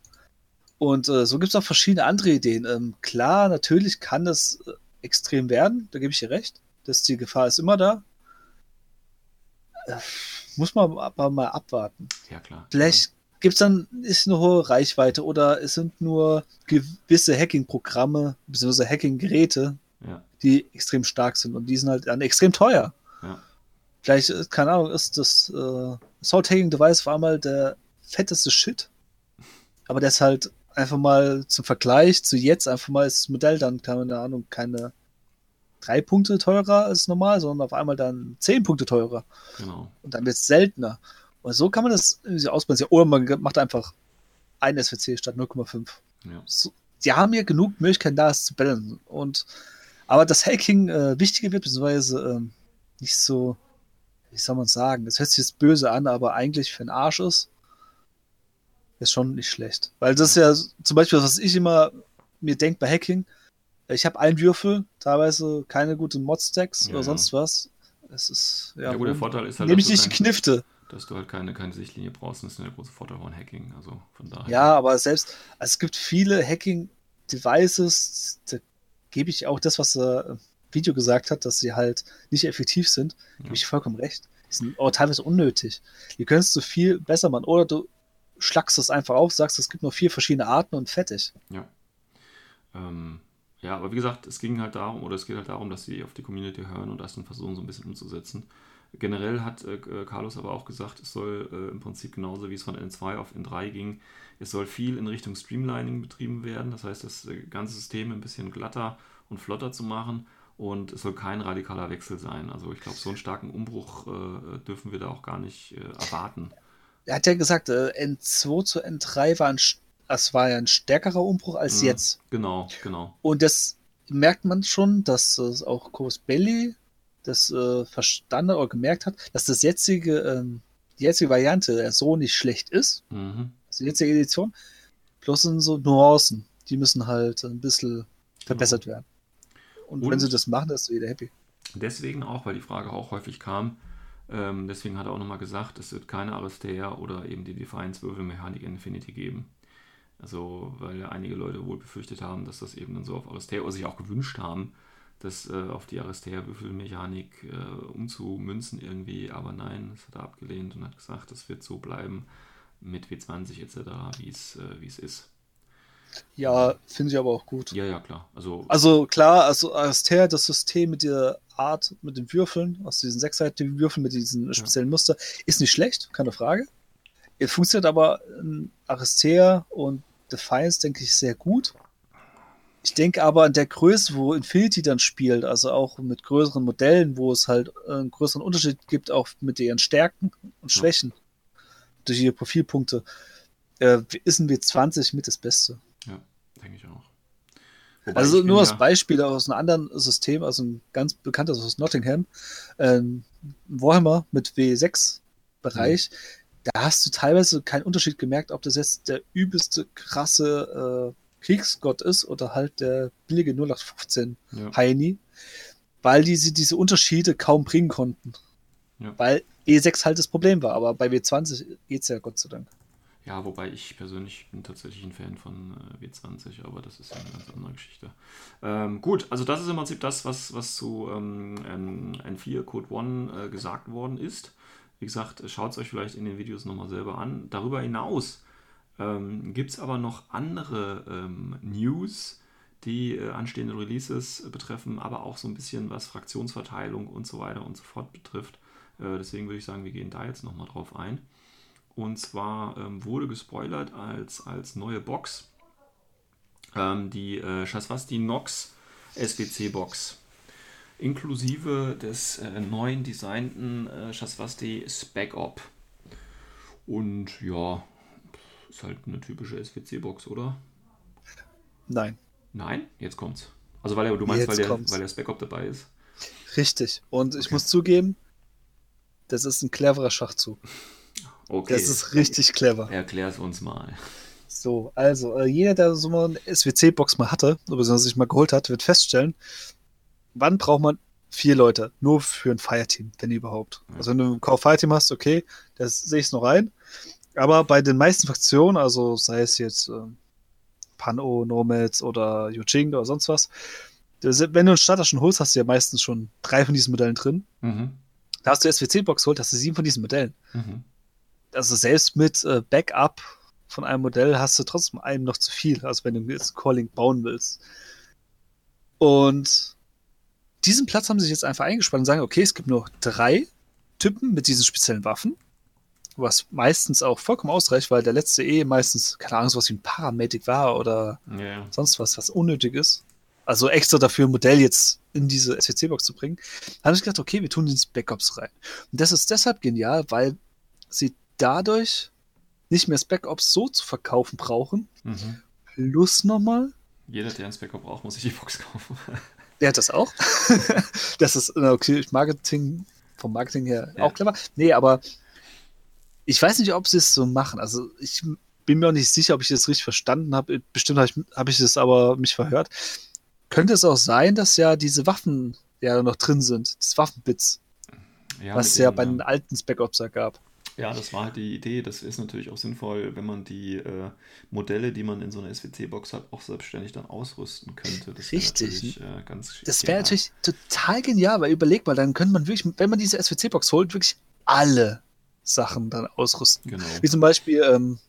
Und äh, so gibt es auch verschiedene andere Ideen. Ähm, klar, natürlich kann das äh, extrem werden, da gebe ich dir recht. Das, die Gefahr ist immer da. Äh, muss man aber mal abwarten. ja, klar. Vielleicht gibt es dann ist eine hohe Reichweite oder es sind nur gewisse Hacking-Programme bzw. Hacking-Geräte, Ja, die extrem stark sind und die sind halt dann extrem teuer. ja. Vielleicht, äh, keine Ahnung, ist das äh, Assault Hacking Device war mal der fetteste Shit. Aber der ist halt einfach mal zum Vergleich zu jetzt einfach mal ist das Modell dann, keine Ahnung, keine drei Punkte teurer als normal, sondern auf einmal dann zehn Punkte teurer. genau. Und dann wird es seltener. Und so kann man das irgendwie ausbalancieren. Oder man macht einfach ein SWC statt 0,5. Ja. So, die haben ja genug Möglichkeiten, da es zu balancen. Und aber das Hacking äh, wichtiger wird, beziehungsweise ähm, nicht so, wie soll man sagen, das hört sich jetzt böse an, aber eigentlich für den Arsch ist, ist schon nicht schlecht. Weil das ist ja zum Beispiel, was ich immer mir denke bei Hacking, ich habe einen Würfel, teilweise keine guten Mod-Stacks Ja, oder sonst was. Es ist, ja, der Vorteil ist halt, nehme dass ich du nicht Knifte. Dass du halt keine, keine Sichtlinie brauchst. Das ist der große Vorteil von Hacking. Also von daher. Ja, aber selbst, also es gibt viele Hacking-Devices, da gebe ich auch das, was er im Video gesagt hat, dass sie halt nicht effektiv sind, Ja. gebe ich vollkommen recht. Die sind auch teilweise unnötig. Die könntest du viel besser machen. Oder du schlagst es einfach auf, sagst, es gibt nur vier verschiedene Arten und fertig. Ja. Ähm, ja, aber wie gesagt, es ging halt darum, oder es geht halt darum, dass sie auf die Community hören und das dann versuchen, so ein bisschen umzusetzen. Generell hat äh, Carlos aber auch gesagt, es soll äh, im Prinzip genauso wie es von N2 auf N3 ging, es soll viel in Richtung Streamlining betrieben werden. Das heißt, das äh, ganze System ein bisschen glatter und flotter zu machen und es soll kein radikaler Wechsel sein. Also ich glaube, so einen starken Umbruch äh, dürfen wir da auch gar nicht äh, erwarten. Er hat ja gesagt, äh, N2 zu N3 war ein, das war ja ein stärkerer Umbruch als Mhm. jetzt. Genau, genau. Und das merkt man schon, dass es auch Corvus Belli das äh, verstanden oder gemerkt hat, dass das jetzige, ähm, die jetzige Variante so nicht schlecht ist, Mhm. also die jetzige Edition, bloß sind so Nuancen, die müssen halt ein bisschen verbessert werden. Und, Und- wenn sie das machen, ist jeder happy. Deswegen auch, weil die Frage auch häufig kam, ähm, deswegen hat er auch nochmal gesagt, es wird keine Aristea oder eben die Defiance Würfelmechanik in Infinity geben. Also, weil einige Leute wohl befürchtet haben, dass das eben dann so auf Aristea oder sich auch gewünscht haben, das äh, auf die Aristea-Würfelmechanik äh, umzumünzen irgendwie. Aber nein, das hat er abgelehnt und hat gesagt, das wird so bleiben mit W20 etc., wie es äh, es ist. Ja, finde ich aber auch gut. Ja, ja, klar. Also, Also klar, also Aristea, das System mit der Art, mit den Würfeln, aus diesen sechsseitigen Würfeln mit diesen speziellen Muster, ist nicht schlecht, keine Frage. Es funktioniert aber in Aristea und Defiance, denke ich, sehr gut. Ich denke aber an der Größe, wo Infinity dann spielt, also auch mit größeren Modellen, wo es halt einen größeren Unterschied gibt, auch mit ihren Stärken und Schwächen durch ihre Profilpunkte, äh, ist ein W20 mit das Beste. ja, denke ich auch. Wobei Also ich nur als ja- Beispiel aus einem anderen System, also ein ganz bekanntes aus Nottingham, ähm, Warhammer mit W6-Bereich, da hast du teilweise keinen Unterschied gemerkt, ob das jetzt der übelste krasse äh, Kriegsgott ist oder halt der billige 0815 Ja. Heini, weil diese diese Unterschiede kaum bringen konnten. Ja. Weil E6 halt das Problem war, aber bei W20 geht's ja Gott sei Dank. Ja, wobei ich persönlich bin tatsächlich ein Fan von äh, W20, aber das ist ja eine ganz andere Geschichte. Ähm, gut, also das ist im Prinzip das, was, was zu ähm, N- N4 Code One äh, gesagt worden ist. Wie gesagt, schaut es euch vielleicht in den Videos nochmal selber an. Darüber hinaus ähm, gibt es aber noch andere ähm, News, die äh, anstehende Releases betreffen, aber auch so ein bisschen was Fraktionsverteilung und so weiter und so fort betrifft. Äh, deswegen würde ich sagen, wir gehen da jetzt nochmal drauf ein. Und zwar ähm, wurde gespoilert als, als neue Box ähm, die äh, Nox SWC Box. Inklusive des äh, neuen designten äh, Shaswasti Spec Op. Und ja, ist halt eine typische SWC Box, oder? Nein. Nein, jetzt kommt's. Also weil er, du meinst, Jetzt weil der, kommt's. weil der Spec Op dabei ist. Richtig. Und ich Okay. muss zugeben, das ist ein cleverer Schachzug. Okay. Das ist richtig clever. Erklär es uns mal. So, also, äh, jeder, der so mal eine SWC-Box mal hatte, oder sich mal geholt hat, wird feststellen, wann braucht man vier Leute? Nur für ein Fireteam, wenn überhaupt. Ja. Also, wenn du ein Core-Fireteam hast, okay, das sehe ich noch rein. Aber bei den meisten Fraktionen, also sei es jetzt ähm, Pano, Nomads oder Yujing oder sonst was, wenn du einen Starter schon holst, hast du ja meistens schon drei von diesen Modellen drin. Mhm. Da hast du SWC-Box geholt, hast du sieben von diesen Modellen. Mhm. also selbst mit äh, Backup von einem Modell hast du trotzdem einem noch zu viel, also wenn du jetzt Calling bauen willst. Und diesen Platz haben sie sich jetzt einfach eingespannt und sagen, okay, es gibt nur drei Typen mit diesen speziellen Waffen, was meistens auch vollkommen ausreicht, weil der letzte eh meistens, keine Ahnung, sowas wie ein Paramedic war oder ja. sonst was, was unnötig ist. Also extra dafür ein Modell jetzt in diese SWC-Box zu bringen. Habe ich gedacht, okay, wir tun ins Backups rein. Und das ist deshalb genial, weil sie dadurch nicht mehr Spec-Ops so zu verkaufen brauchen. Mhm. Plus nochmal, Jeder, der einen Spec Op braucht, muss sich die Box kaufen. der hat das auch. das ist okay, Marketing, vom Marketing her Ja. auch clever. Nee, aber ich weiß nicht, ob sie es so machen. Also ich bin mir auch nicht sicher, ob ich das richtig verstanden habe. Bestimmt habe ich, hab ich das aber mich verhört. Könnte es auch sein, dass ja diese Waffen ja noch drin sind, das Waffenbits, Ja, was es ja bei den alten Spec-Ops ja gab. Ja, das war halt die Idee. Das ist natürlich auch sinnvoll, wenn man die äh, Modelle, die man in so einer SWC-Box hat, auch selbstständig dann ausrüsten könnte. Das Richtig. Äh, ganz Das wäre natürlich total genial, weil überleg mal, dann könnte man wirklich, wenn man diese SWC-Box holt, wirklich alle Sachen dann ausrüsten. Genau. Wie zum Beispiel, ähm,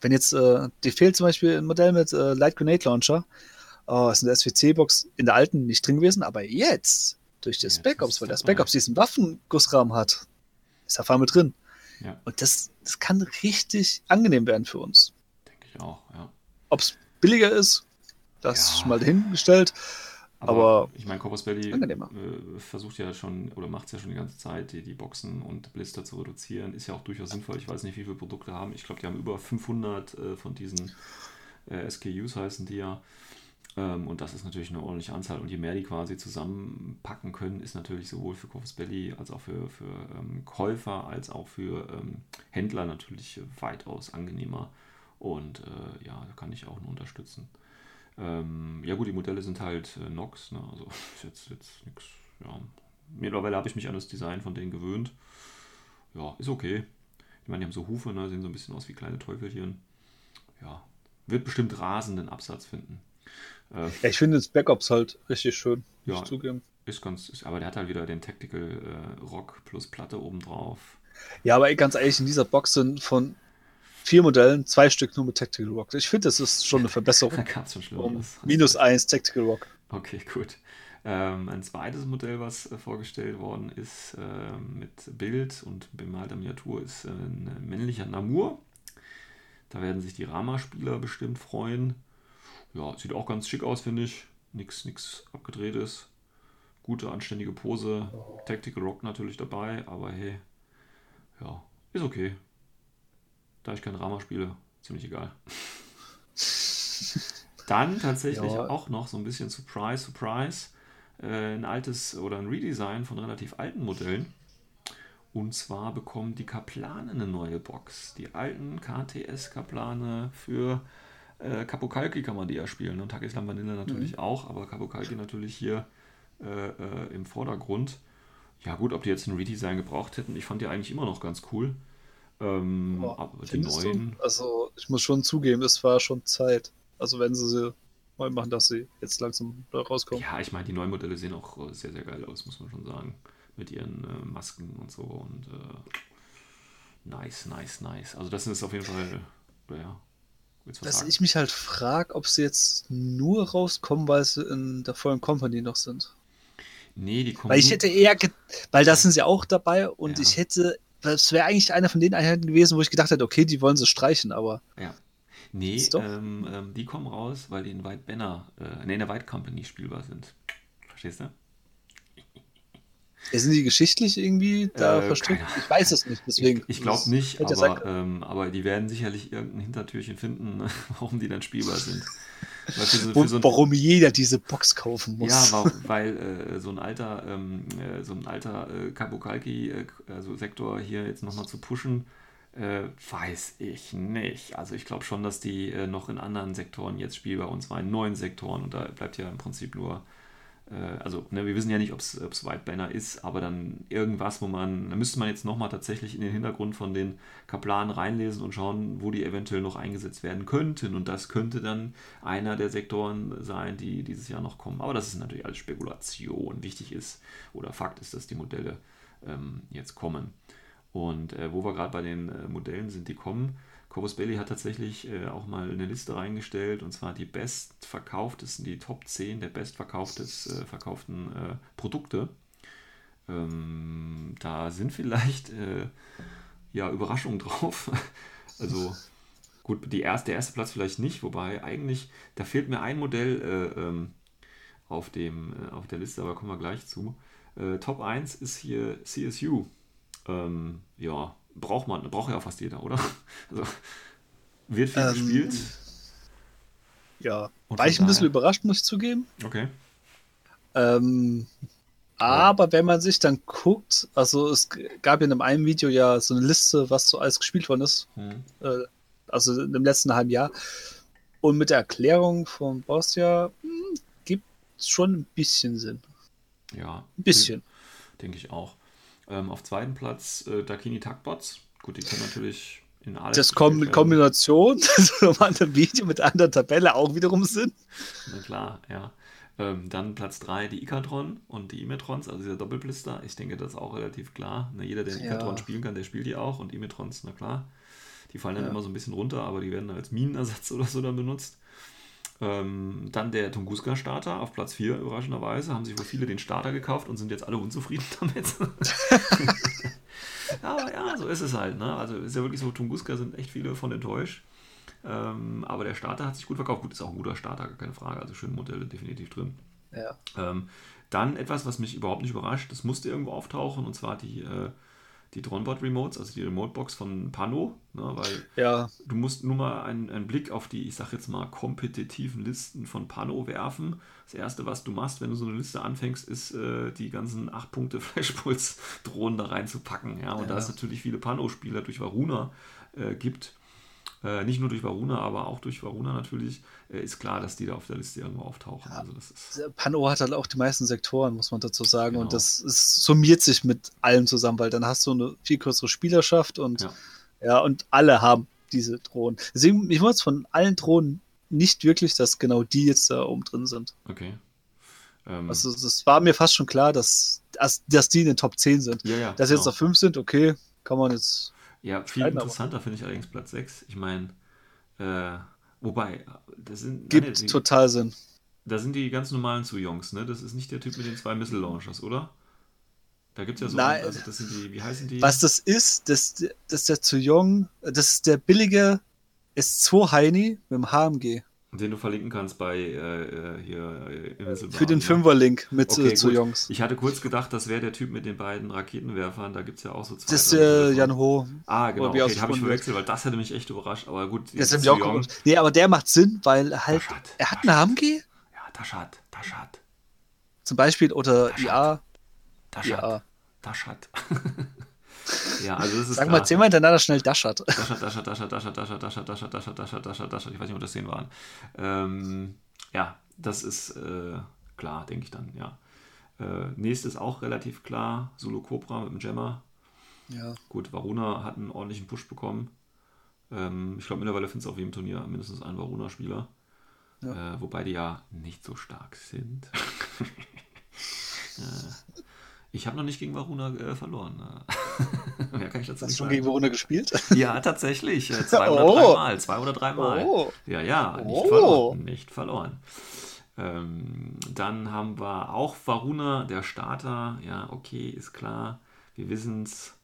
wenn jetzt, äh, dir fehlt zum Beispiel ein Modell mit äh, Light Grenade Launcher, oh, ist in der SWC-Box in der alten nicht drin gewesen, aber jetzt, durch das Jetzt Backups, weil das. Backups diesen Waffengussrahmen hat, ist auf einmal drin. Ja, Und das, das kann richtig angenehm werden für uns. denke ich auch, ja. Ob es billiger ist, das Ja. ist mal dahingestellt. Aber, Aber ich meine, Corpus Belli äh, versucht ja schon oder macht es ja schon die ganze Zeit, die, die Boxen und Blister zu reduzieren. Ist ja auch durchaus sinnvoll. Ich weiß nicht, wie viele Produkte haben. Ich glaube, die haben über 500 äh, von diesen äh, SKUs heißen die ja. Ähm, und das ist natürlich eine ordentliche Anzahl. Und je mehr die quasi zusammenpacken können, ist natürlich sowohl für Corpus Belli als auch für, für ähm, Käufer als auch für ähm, Händler natürlich weitaus angenehmer. Und äh, ja, da kann ich auch nur unterstützen. Ähm, ja gut, die Modelle sind halt äh, Nox, ne? also ist jetzt, jetzt nichts. Ja. Mittlerweile habe ich mich an das Design von denen gewöhnt. Ja, ist okay. Ich meine, die haben so Hufe, ne? sehen so ein bisschen aus wie kleine Teufelchen. Ja, wird bestimmt rasenden Absatz finden. Äh, ja, ich finde das Backups halt richtig schön, ja, zugeben. Ist ganz, ist, aber der hat halt wieder den Tactical äh, Rock plus Platte obendrauf. Ja, aber ganz ehrlich, in dieser Box sind von vier Modellen zwei Stück nur mit Tactical Rock. Ich finde, das ist schon eine Verbesserung. es schon schlimmer. Um minus eins Tactical Rock. Okay, gut. Ähm, ein zweites Modell, was äh, vorgestellt worden ist äh, mit Bild und bemalter Miniatur, ist äh, ein männlicher Namur. Da werden sich die Rama-Spieler bestimmt freuen. Ja, sieht auch ganz schick aus, finde ich. Nichts nix abgedrehtes. Gute, anständige Pose. Tactical Rock natürlich dabei, aber hey, ja, ist okay. Da ich kein Rama spiele, ziemlich egal. Dann tatsächlich ja. auch noch so ein bisschen Surprise, Surprise äh, ein altes oder ein Redesign von relativ alten Modellen. Und zwar bekommen die Kaplane eine neue Box. Die alten KTS-Kaplane für äh, Kapokalki kann man die ja spielen. Und Takislam Vanilla natürlich mhm. auch, aber Kapokalki natürlich hier äh, äh, im Vordergrund. Ja, gut, ob die jetzt ein Redesign gebraucht hätten, ich fand die eigentlich immer noch ganz cool. Ähm, oh, aber die neuen. Du? Also, ich muss schon zugeben, es war schon Zeit. Also, wenn sie sie mal machen, dass sie jetzt langsam da rauskommen. Ja, ich meine, die neuen Modelle sehen auch äh, sehr, sehr geil aus, muss man schon sagen. Mit ihren äh, Masken und so und äh, nice, nice, nice. Also das ist auf jeden Fall, ja. Dass sagen? ich mich halt frage, ob sie jetzt nur rauskommen, weil sie in der vollen Company noch sind. Nee, die kommen. Weil ich hätte eher, weil da sind sie auch dabei und ja. ich hätte, das wäre eigentlich einer von den Einheiten gewesen, wo ich gedacht hätte, okay, die wollen sie streichen, aber. Ja, Nee, ähm, ähm, die kommen raus, weil die in White Banner, äh, nee, in der White Company spielbar sind. Verstehst du? Sind die geschichtlich irgendwie da äh, verstrickt? Ich weiß es nicht, deswegen. Ich, ich glaube nicht, aber, ähm, aber die werden sicherlich irgendein Hintertürchen finden, warum die dann spielbar sind. So, Und so ein, warum jeder diese Box kaufen muss. Ja, warum, weil äh, so ein alter, ähm, äh, so ein alter äh, Kabukalki, äh, also Sektor hier jetzt nochmal zu pushen, äh, weiß ich nicht. Also ich glaube schon, dass die äh, noch in anderen Sektoren jetzt spielbar und zwar in neuen Sektoren und da bleibt ja im Prinzip nur, also ne, wir wissen ja nicht, ob es White Banner ist, aber dann irgendwas, wo man, da müsste man jetzt nochmal tatsächlich in den Hintergrund von den Kaplanen reinlesen und schauen, wo die eventuell noch eingesetzt werden könnten und das könnte dann einer der Sektoren sein, die dieses Jahr noch kommen. Aber das ist natürlich alles Spekulation. Wichtig ist oder Fakt ist, dass die Modelle ähm, jetzt kommen. Und äh, wo wir gerade bei den äh, Modellen sind, die kommen, Corvus Belli hat tatsächlich äh, auch mal eine Liste reingestellt und zwar die bestverkauftesten, die Top 10 der bestverkauften äh, Produkte. Ähm, da sind vielleicht äh, ja Überraschungen drauf. also gut, die erste, der erste Platz vielleicht nicht, wobei eigentlich, da fehlt mir ein Modell äh, ähm, auf, dem, auf der Liste, aber kommen wir gleich zu. Top 1 ist hier CSU ähm, ja, braucht man, braucht ja fast jeder, oder? Also, wird viel ähm, gespielt. Ja, war ich ein bisschen überrascht, muss ich zugeben. Okay. Ähm, aber wenn man sich dann guckt, also es gab ja in einem Video ja so eine Liste, was so alles gespielt worden ist. Hm. Äh, also im letzten halben Jahr. Und mit der Erklärung von Boss ja, hm, gibt es schon ein bisschen Sinn. Ja. Ein bisschen. Denke ich auch. Ähm, auf zweiten Platz äh, Dakini Taktbots. Gut, die können natürlich in Alex. Das kommt mit Kombination, so mal ein Video mit einer Tabelle auch wiederum Sinn. Na klar, ja. Ähm, dann Platz 3 die Ikatron und die Imetrons, also dieser Doppelblister. Ich denke, das ist auch relativ klar. Na, jeder, der ja. Ikatron spielen kann, der spielt die auch und Imetrons, na klar. Die fallen dann ja. immer so ein bisschen runter, aber die werden als Minenersatz oder so dann benutzt. Ähm, dann der Tunguska-Starter auf Platz 4, überraschenderweise. Haben sich wohl viele den Starter gekauft und sind jetzt alle unzufrieden damit. aber ja, so ist es halt. Ne? Also ist ja wirklich so, Tunguska sind echt viele von enttäuscht. Ähm, aber der Starter hat sich gut verkauft. Gut, ist auch ein guter Starter, gar keine Frage. Also schöne Modelle definitiv drin. Ja. Ähm, dann etwas, was mich überhaupt nicht überrascht, das musste irgendwo auftauchen, und zwar die äh, die Dronebot Remotes, also die Remote-Box von Pano, ne, weil ja. du musst nur mal einen, einen Blick auf die, ich sag jetzt mal, kompetitiven Listen von Pano werfen. Das erste, was du machst, wenn du so eine Liste anfängst, ist äh, die ganzen 8 Punkte Flashpulse-Drohnen da reinzupacken. Ja? Und ja. da es natürlich viele Pano-Spieler durch Varuna äh, gibt, äh, nicht nur durch Varuna, aber auch durch Varuna natürlich, äh, ist klar, dass die da auf der Liste irgendwo auftauchen. Ja, also das ist Pano hat halt auch die meisten Sektoren, muss man dazu sagen. Genau. Und das ist, summiert sich mit allem zusammen, weil dann hast du eine viel größere Spielerschaft und ja, ja und alle haben diese Drohnen. Deswegen, mich wundert von allen Drohnen nicht wirklich, dass genau die jetzt da oben drin sind. Okay. Ähm, Also es war mir fast schon klar, dass, dass, dass die in den Top 10 sind. ja, ja. Dass jetzt genau. auf 5 sind, okay, kann man jetzt. Ja, viel interessanter finde ich allerdings Platz 6. Ich meine, äh, wobei, das sind, Gibt nein, die, total Sinn. da sind die ganz normalen Zu-Jungs, ne? Das ist nicht der Typ mit den zwei Missile-Launchers, oder? Da gibt es ja so, Nein. also das sind die, wie heißen die? Was das ist, das, das ist der zu jung, das ist der billige S2 Heini mit dem HMG. Den du verlinken kannst bei äh, äh, hier äh, Invincible Für den? Fünfer-Link mit Okay, äh, zu gut. Jungs. Ich hatte kurz gedacht, das wäre der Typ mit den beiden Raketenwerfern. Da gibt es ja auch so zwei. Das ist davon. Jan Ho. Ah, genau. Okay, den habe ich verwechselt, weil das hätte mich echt überrascht. Aber gut, Das ist auch Jong-. Nee, aber der macht Sinn, weil halt, Taschat, er hat einen HMG Ja, Taschat, Taschat, zum Beispiel oder Taschat. IA. Taschat, IA. Taschat. ja, also das ist Sag mal zehnmal hintereinander schnell Daschat. Daschat, Daschat, Daschat, Daschat, Daschat, Daschat, Daschat, Daschat, Daschat, Daschat, Daschat. Ich weiß nicht, ob das 10 waren. Ähm, ja, das ist äh, klar, denke ich dann, ja. Äh, nächstes auch relativ klar, Solo Cobra mit dem Jammer. Ja. Gut, Varuna hat einen ordentlichen Push bekommen. Ähm, ich glaube, mittlerweile findest du auf jedem Turnier mindestens einen Varuna-Spieler. Ja. Äh, wobei die ja nicht so stark sind. äh, ich habe noch nicht gegen Varuna äh, verloren. Mehr kann ich dazu Hast du schon gegen Verona gespielt? Ja, tatsächlich. Äh, zwei oder Oh. dreimal. Zwei oder dreimal. Oh. Ja, ja, nicht Oh. verloren. Nicht verloren. Ähm, dann haben wir auch Varuna, der Starter. Ja, okay, ist klar. Wir wissen es.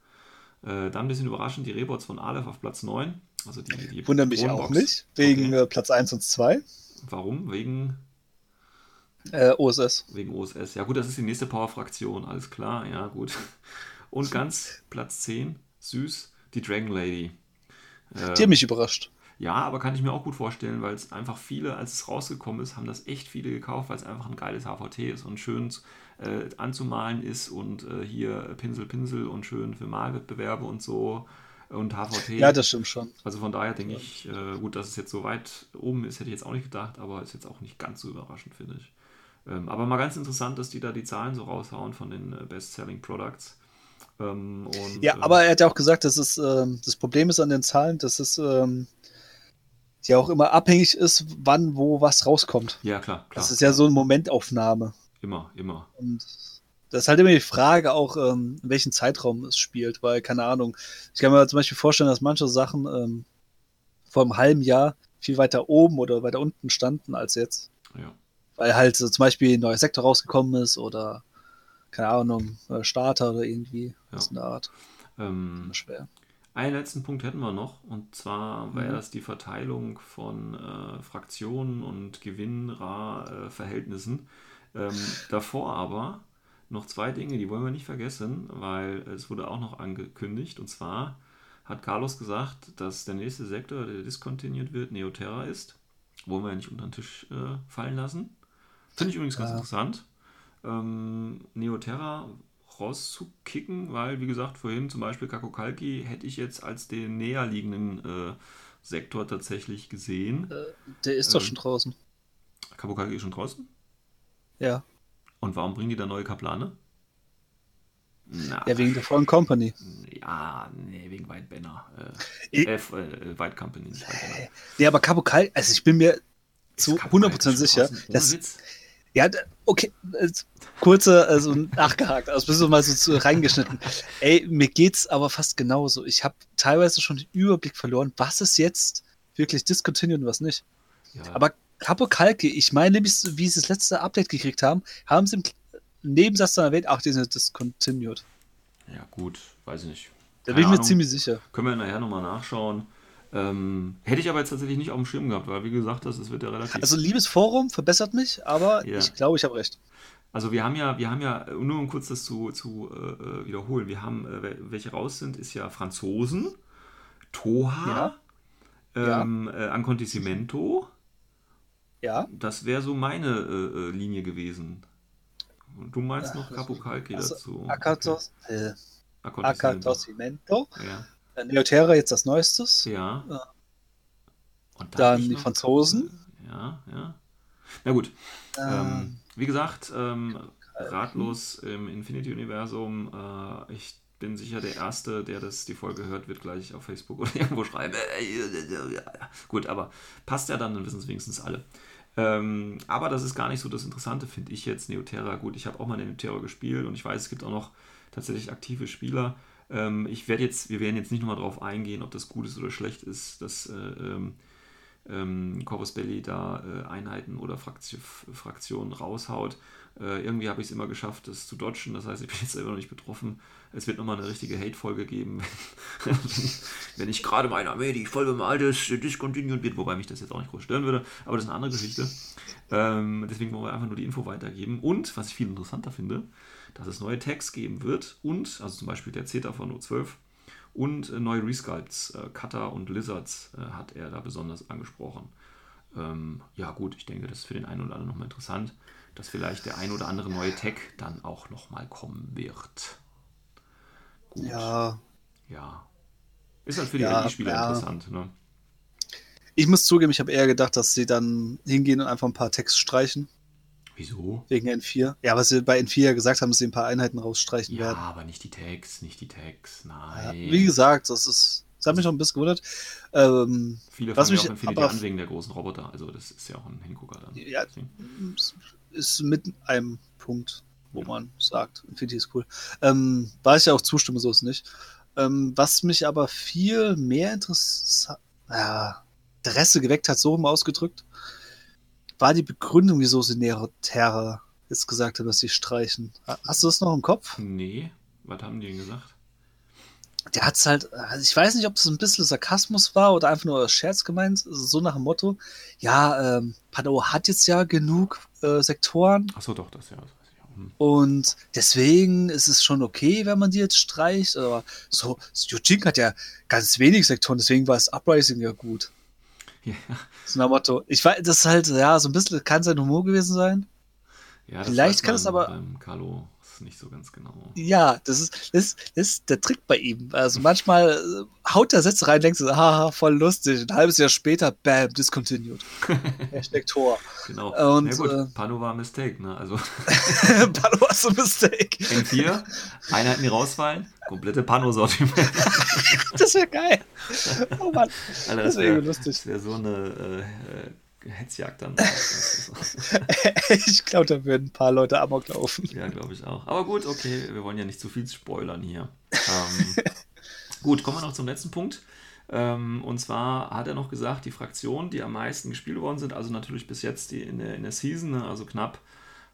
Äh, dann ein bisschen überraschend, die Rebots von Aleph auf Platz 9. Also die, die Wundert mich auch nicht. Wegen Okay. äh, Platz 1 und 2. Warum? Wegen, Äh, OSS. wegen OSS. Ja, gut, das ist die nächste Power-Fraktion, alles klar. Ja, gut. Und ganz Platz 10, süß, die Dragon Lady. Äh, Die haben mich überrascht. Ja, aber kann ich mir auch gut vorstellen, weil es einfach viele, als es rausgekommen ist, haben das echt viele gekauft, weil es einfach ein geiles HVT ist und schön äh, anzumalen ist und äh, hier Pinsel, Pinsel und schön für Malwettbewerbe und so und HVT. Ja, das stimmt schon. also von daher denke ich, äh, gut, dass es jetzt so weit oben ist, hätte ich jetzt auch nicht gedacht, aber ist jetzt auch nicht ganz so überraschend, finde ich. Ähm, aber mal ganz interessant, dass die da die Zahlen so raushauen von den äh, Best-Selling Products. Ähm, und, Ja, äh, aber er hat ja auch gesagt, dass es ähm, das Problem ist an den Zahlen, dass es ähm, ja auch immer abhängig ist, wann, wo was rauskommt. Ja, klar, klar. Das ist ja so eine Momentaufnahme. immer, immer. Und das ist halt immer die Frage auch, ähm, in welchem Zeitraum es spielt, weil, keine Ahnung, ich kann mir zum Beispiel vorstellen, dass manche Sachen ähm, vor einem halben Jahr viel weiter oben oder weiter unten standen als jetzt. Ja. Weil halt so zum Beispiel ein neuer Sektor rausgekommen ist oder, keine Ahnung, äh, Starter oder irgendwie. Das ist eine Art. Ähm, Schwer. Einen letzten Punkt hätten wir noch, und zwar wäre Mhm. das die Verteilung von äh, Fraktionen und Gewinnra-Verhältnissen. Ähm, davor aber noch zwei Dinge, die wollen wir nicht vergessen, weil es wurde auch noch angekündigt, und zwar hat Carlos gesagt, dass der nächste Sektor, der discontinued wird, Neoterra ist. Wollen wir ja nicht unter den Tisch äh, fallen lassen. Finde ich übrigens ganz Ja. interessant. Ähm, Neoterra rauszukicken, weil, wie gesagt, vorhin zum Beispiel Kakokalki hätte ich jetzt als den näher liegenden äh, Sektor tatsächlich gesehen. Der ist doch Ähm, schon draußen. Kakokalki ist schon draußen. Ja. Und warum bringen die da neue Kaplane? Na, Ja, wegen der Foreign Company. ja, nee, wegen White Banner. Äh, Ich- äh, äh, White Company, nicht White Banner. Nee, aber Kabukal, also ich bin mir zu Kakokalki 100% schon sicher, dass? Ja, okay, äh, kurze, also nachgehakt, also bist du mal so zu, reingeschnitten. Ey, mir geht's aber fast genauso. Ich habe teilweise schon den Überblick verloren, was ist jetzt wirklich discontinued und was nicht. Ja, Aber Kapokalki, ich meine, wie sie wie sie das letzte Update gekriegt haben, haben sie im Nebensatz dann erwähnt, ach, die sind discontinued. ja, gut, weiß ich nicht. Da bin ich mir Ahnung. ziemlich sicher. Können wir nachher nochmal nachschauen. Ähm, hätte ich aber jetzt tatsächlich nicht auf dem Schirm gehabt, weil wie gesagt, das, das wird ja relativ. Also liebes Forum verbessert mich, aber Ja. ich glaube, ich habe recht. Also wir haben ja, wir haben ja, nur um kurz das zu, zu äh, wiederholen, wir haben, äh, wel- welche raus sind, ist ja Franzosen, Toha, Ja. ähm, äh, Ancontissimento, Ja. das wäre so meine äh, äh, Linie gewesen. Und du meinst noch Ach, Capokalki also, dazu. Akatos, äh, Okay. Akatosimento. Ja. Äh, Neoterra jetzt das Neuestes. ja. Ja. Und Dann ich die Franzosen. Ja, ja. Na gut. Ähm, Ähm, wie gesagt, ähm, ratlos im Infinity-Universum. Äh, ich bin sicher, der Erste, der das die Folge hört, wird gleich auf Facebook oder irgendwo schreiben. Äh, Gut, aber passt ja dann, dann wissen es wenigstens alle. Ähm, aber das ist gar nicht so das Interessante, finde ich jetzt, Neoterra. Gut, ich habe auch mal Neoterra gespielt und ich weiß, es gibt auch noch tatsächlich aktive Spieler. Ähm, ich werde jetzt, wir werden jetzt nicht nochmal drauf eingehen, ob das gut ist oder schlecht ist, dass äh, ähm, ähm, Corvus Belli da äh, Einheiten oder Fraktion, Fraktionen raushaut. Äh, irgendwie habe ich es immer geschafft, das zu dodgen. Das heißt, ich bin jetzt selber noch nicht betroffen. Es wird nochmal eine richtige Hate-Folge geben, wenn ich gerade meine Armee, die voll bemalt ist, discontinued wird, wobei mich das jetzt auch nicht groß stören würde. Aber das ist eine andere Geschichte. Ähm, deswegen wollen wir einfach nur die Info weitergeben. Und, was ich viel interessanter finde, dass es neue Tags geben wird und, also zum Beispiel der Zeta von O12 und äh, neue Resculpts, äh, Cutter und Lizards äh, hat er da besonders angesprochen. Ähm, ja gut, ich denke, das ist für den einen oder anderen nochmal interessant, dass vielleicht der ein oder andere neue Tag dann auch nochmal kommen wird. Gut. Ja. Ja. Ist halt für die Ja, spieler ja. interessant, ne? Ich muss zugeben, ich habe eher gedacht, dass sie dann hingehen und einfach ein paar Text streichen. Wieso? Wegen N4. Ja, was sie bei N4 ja gesagt haben, dass sie ein paar Einheiten rausstreichen Ja, werden. aber nicht die Tags, nicht die Tags, Ja, nein. wie gesagt, das ist. Das hat mich noch ein bisschen gewundert. Ähm, Viele was ja mich auch Infinity aber- an wegen der großen Roboter, also das ist ja auch ein Hingucker dann. Ja. Ist mit einem Punkt, wo man sagt, Infinity ist cool. Ähm, weil ich ja auch zustimme, so ist es nicht. Ähm, was mich aber viel mehr interessiert, ja, Interesse geweckt hat, so rum ausgedrückt, war die Begründung, wieso sie Nero Terra jetzt gesagt haben, dass sie streichen. Ha- Hast du das noch im Kopf? Nee, was haben die denn gesagt? Der hat's halt, also ich weiß nicht, ob es ein bisschen Sarkasmus war oder einfach nur als Scherz gemeint, so nach dem Motto, ja, ähm, Pado hat jetzt ja genug äh, Sektoren, Achso, doch, das ja, das weiß ich auch. Hm. Und deswegen ist es schon okay, wenn man die jetzt streicht. Aber so, Yujing hat ja ganz wenig Sektoren, deswegen war das Uprising ja gut. Ja, So nach Motto. Ich weiß, das ist halt, ja, so ein bisschen kann sein Humor gewesen sein. ja, das Vielleicht kann es aber- Beim Carlo nicht so ganz genau. Ja, das ist, das, das ist der Trick bei ihm. Also manchmal äh, haut er Sätze rein, denkst du, haha, voll lustig. Ein halbes Jahr später, bam, discontinued. Hashtag Tor. Genau. Und, ja gut, äh, Pano war ein Mistake, ne? Also Pado war so ein Mistake. N4, Einheiten, die rausfallen, komplette Pano-Sortiment. Das wäre geil. Oh Mann, Alter, das wäre wäre lustig. das wär so eine äh, äh, Hetzjagd dann. ich glaube, da würden ein paar Leute Amok laufen. ja, glaube ich auch. Aber gut, okay, wir wollen ja nicht zu viel spoilern hier. Ähm, gut, kommen wir noch zum letzten Punkt. Ähm, und zwar hat er noch gesagt, die Fraktionen, die am meisten gespielt worden sind, also natürlich bis jetzt die in der, in der Season, ne, also knapp,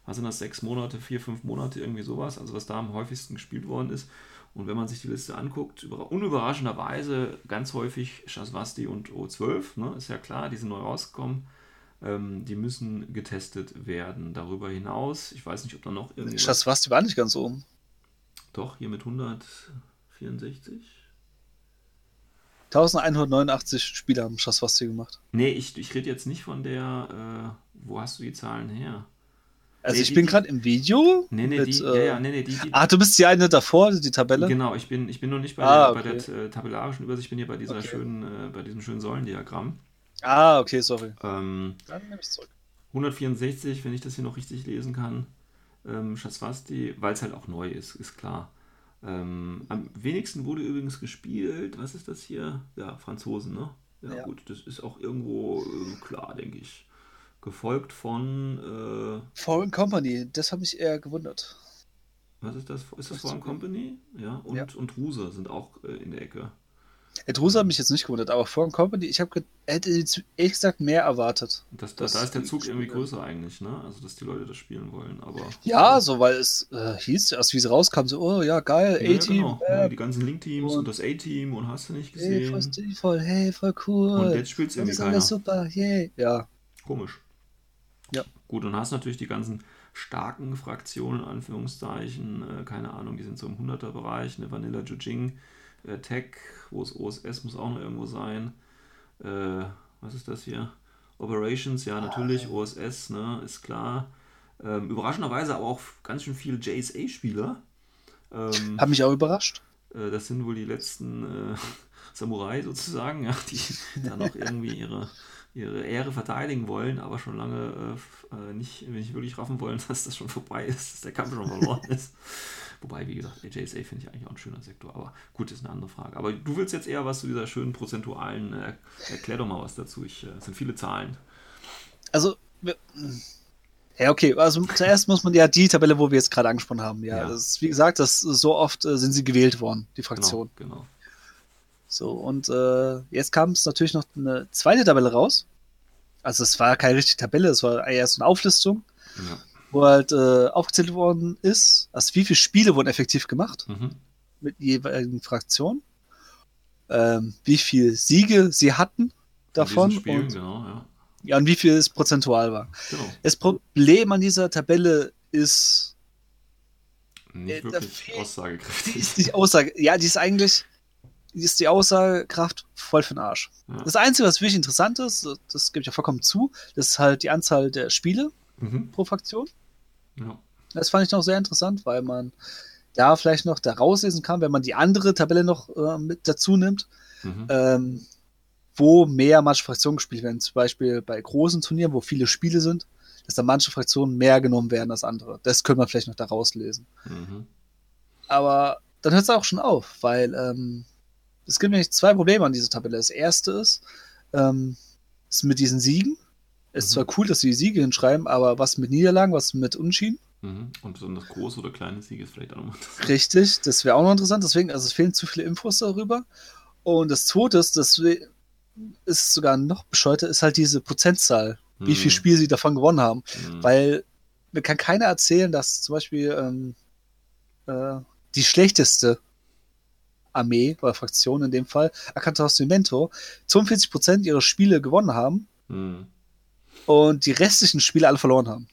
was sind das, sechs Monate, vier, fünf Monate, irgendwie sowas, also was da am häufigsten gespielt worden ist. Und wenn man sich die Liste anguckt, über, unüberraschenderweise ganz häufig Shasvasti und O12, ne, ist ja klar, die sind neu rausgekommen. Ähm, die müssen getestet werden. Darüber hinaus, ich weiß nicht, ob da noch irgendwie. Das warst du war nicht ganz oben. Doch, hier mit 164. 1189 Spieler haben Schaswasti gemacht. Nee, ich, ich rede jetzt nicht von der. Äh, wo hast du die Zahlen her? Also Nee, ich die- bin gerade im Video. Nee, nee, mit, die. äh, ja, ja, nee, nee, die. die Ah, du bist die eine davor, die Tabelle? Genau, ich bin, ich bin noch nicht bei Ah, der, bei okay. der äh, tabellarischen Übersicht, ich bin hier bei dieser Okay. schönen, äh, bei diesem schönen Säulendiagramm. Ah, okay, sorry. Ähm, Dann nehme ich zurück. 164, wenn ich das hier noch richtig lesen kann. Ähm, Shasvasti, weil es halt auch neu ist, ist klar. Ähm, am wenigsten wurde übrigens gespielt, was ist das hier? Ja, Franzosen, ne? Ja, Ja. gut, das ist auch irgendwo äh, klar, denke ich. Gefolgt von, Foreign Company, das habe ich eher gewundert. äh, was ist das? Ist das Foreign. Company? Ja, und, Ja. und Ruser sind auch äh, in der Ecke. Edrusa hat mich jetzt nicht gewundert, aber Foreign Company, ich habe hätte jetzt ehrlich gesagt mehr erwartet. Das, da, da ist der Zug irgendwie größer eigentlich, ne? Also, dass die Leute das spielen wollen, aber. Ja, so, weil es äh, hieß, erst wie sie rauskam, so, oh ja, geil, Ja, A-Team, genau. äh, ja, die ganzen Link-Teams und, und- das A-Team und hast du nicht hey, gesehen. voll stilvoll, hey, voll cool. Und jetzt spielt's das irgendwie ist keiner. alles super, yay. Ja, Komisch. Ja. Gut, und hast natürlich die ganzen starken Fraktionen, in Anführungszeichen, äh, keine Ahnung, die sind so im 100er-Bereich, eine Vanilla Jujing, äh, Tech, wo es OSS muss auch noch irgendwo sein. Äh, was ist das hier? Operations, ja, natürlich, OSS, ne, ist klar. Ähm, überraschenderweise aber auch ganz schön viele JSA-Spieler. Ähm, hat mich auch überrascht. äh, das sind wohl die letzten äh, Samurai sozusagen, ja, die dann auch irgendwie ihre ihre Ehre verteidigen wollen, aber schon lange äh, äh, nicht, nicht wirklich raffen wollen, dass das schon vorbei ist, dass der Kampf schon verloren ist. Wobei, wie gesagt, JSA finde ich eigentlich auch ein schöner Sektor, aber gut, ist eine andere Frage. Aber du willst jetzt eher was zu dieser schönen prozentualen, äh, erklär doch mal was dazu. Ich, äh, es sind viele Zahlen. Also, ja, okay. Also zuerst muss man ja die Tabelle, wo wir jetzt gerade angesprochen haben. Ja, Ja. das ist, wie gesagt, das so oft äh, sind sie gewählt worden, die Genau, Fraktion. genau. So, und äh, jetzt kam es natürlich noch eine zweite Tabelle raus. Also es war keine richtige Tabelle, es war eher so eine Auflistung, Ja. Wo halt äh, aufgezählt worden ist, also wie viele Spiele wurden effektiv gemacht Mhm. mit jeweiligen Fraktionen, ähm, wie viele Siege sie hatten davon Spielen, und, genau, ja. ja, und wie viel es prozentual war. Genau. Das Problem an dieser Tabelle ist, Nicht Äh, wirklich fehlt- die aussagekräftig. ist die Aussage, ja, die ist eigentlich, die ist die Aussagekraft voll für den Arsch. Ja. Das Einzige, was wirklich interessant ist, das gebe ich ja vollkommen zu, das ist halt die Anzahl der Spiele Mhm. pro Fraktion. Ja. Das fand ich noch sehr interessant, weil man da vielleicht noch da rauslesen kann, wenn man die andere Tabelle noch äh, mit dazu nimmt, Mhm. ähm, wo mehr manche Fraktionen gespielt werden. Zum Beispiel bei großen Turnieren, wo viele Spiele sind, dass da manche Fraktionen mehr genommen werden als andere. Das könnte man vielleicht noch da rauslesen. Mhm. Aber dann hört es auch schon auf, weil ähm, es gibt nämlich zwei Probleme an dieser Tabelle. Das erste ist, ähm, ist mit diesen Siegen. Es ist Mhm. zwar cool, dass sie die Siege hinschreiben, aber was mit Niederlagen, was mit Unschieden? Mhm. Und besonders große oder kleine Siege ist vielleicht auch nochmal das. Richtig, das wäre auch noch interessant. Deswegen, also es fehlen zu viele Infos darüber. Und das zweite ist, das ist sogar noch bescheuerter, ist halt diese Prozentzahl, wie viel Mhm. Spiel sie davon gewonnen haben. Mhm. Weil mir kann keiner erzählen, dass zum Beispiel ähm, äh, die schlechteste Armee oder Fraktion in dem Fall, Akantastimento, 42% ihrer Spiele gewonnen haben Mhm. Und die restlichen Spiele alle verloren haben.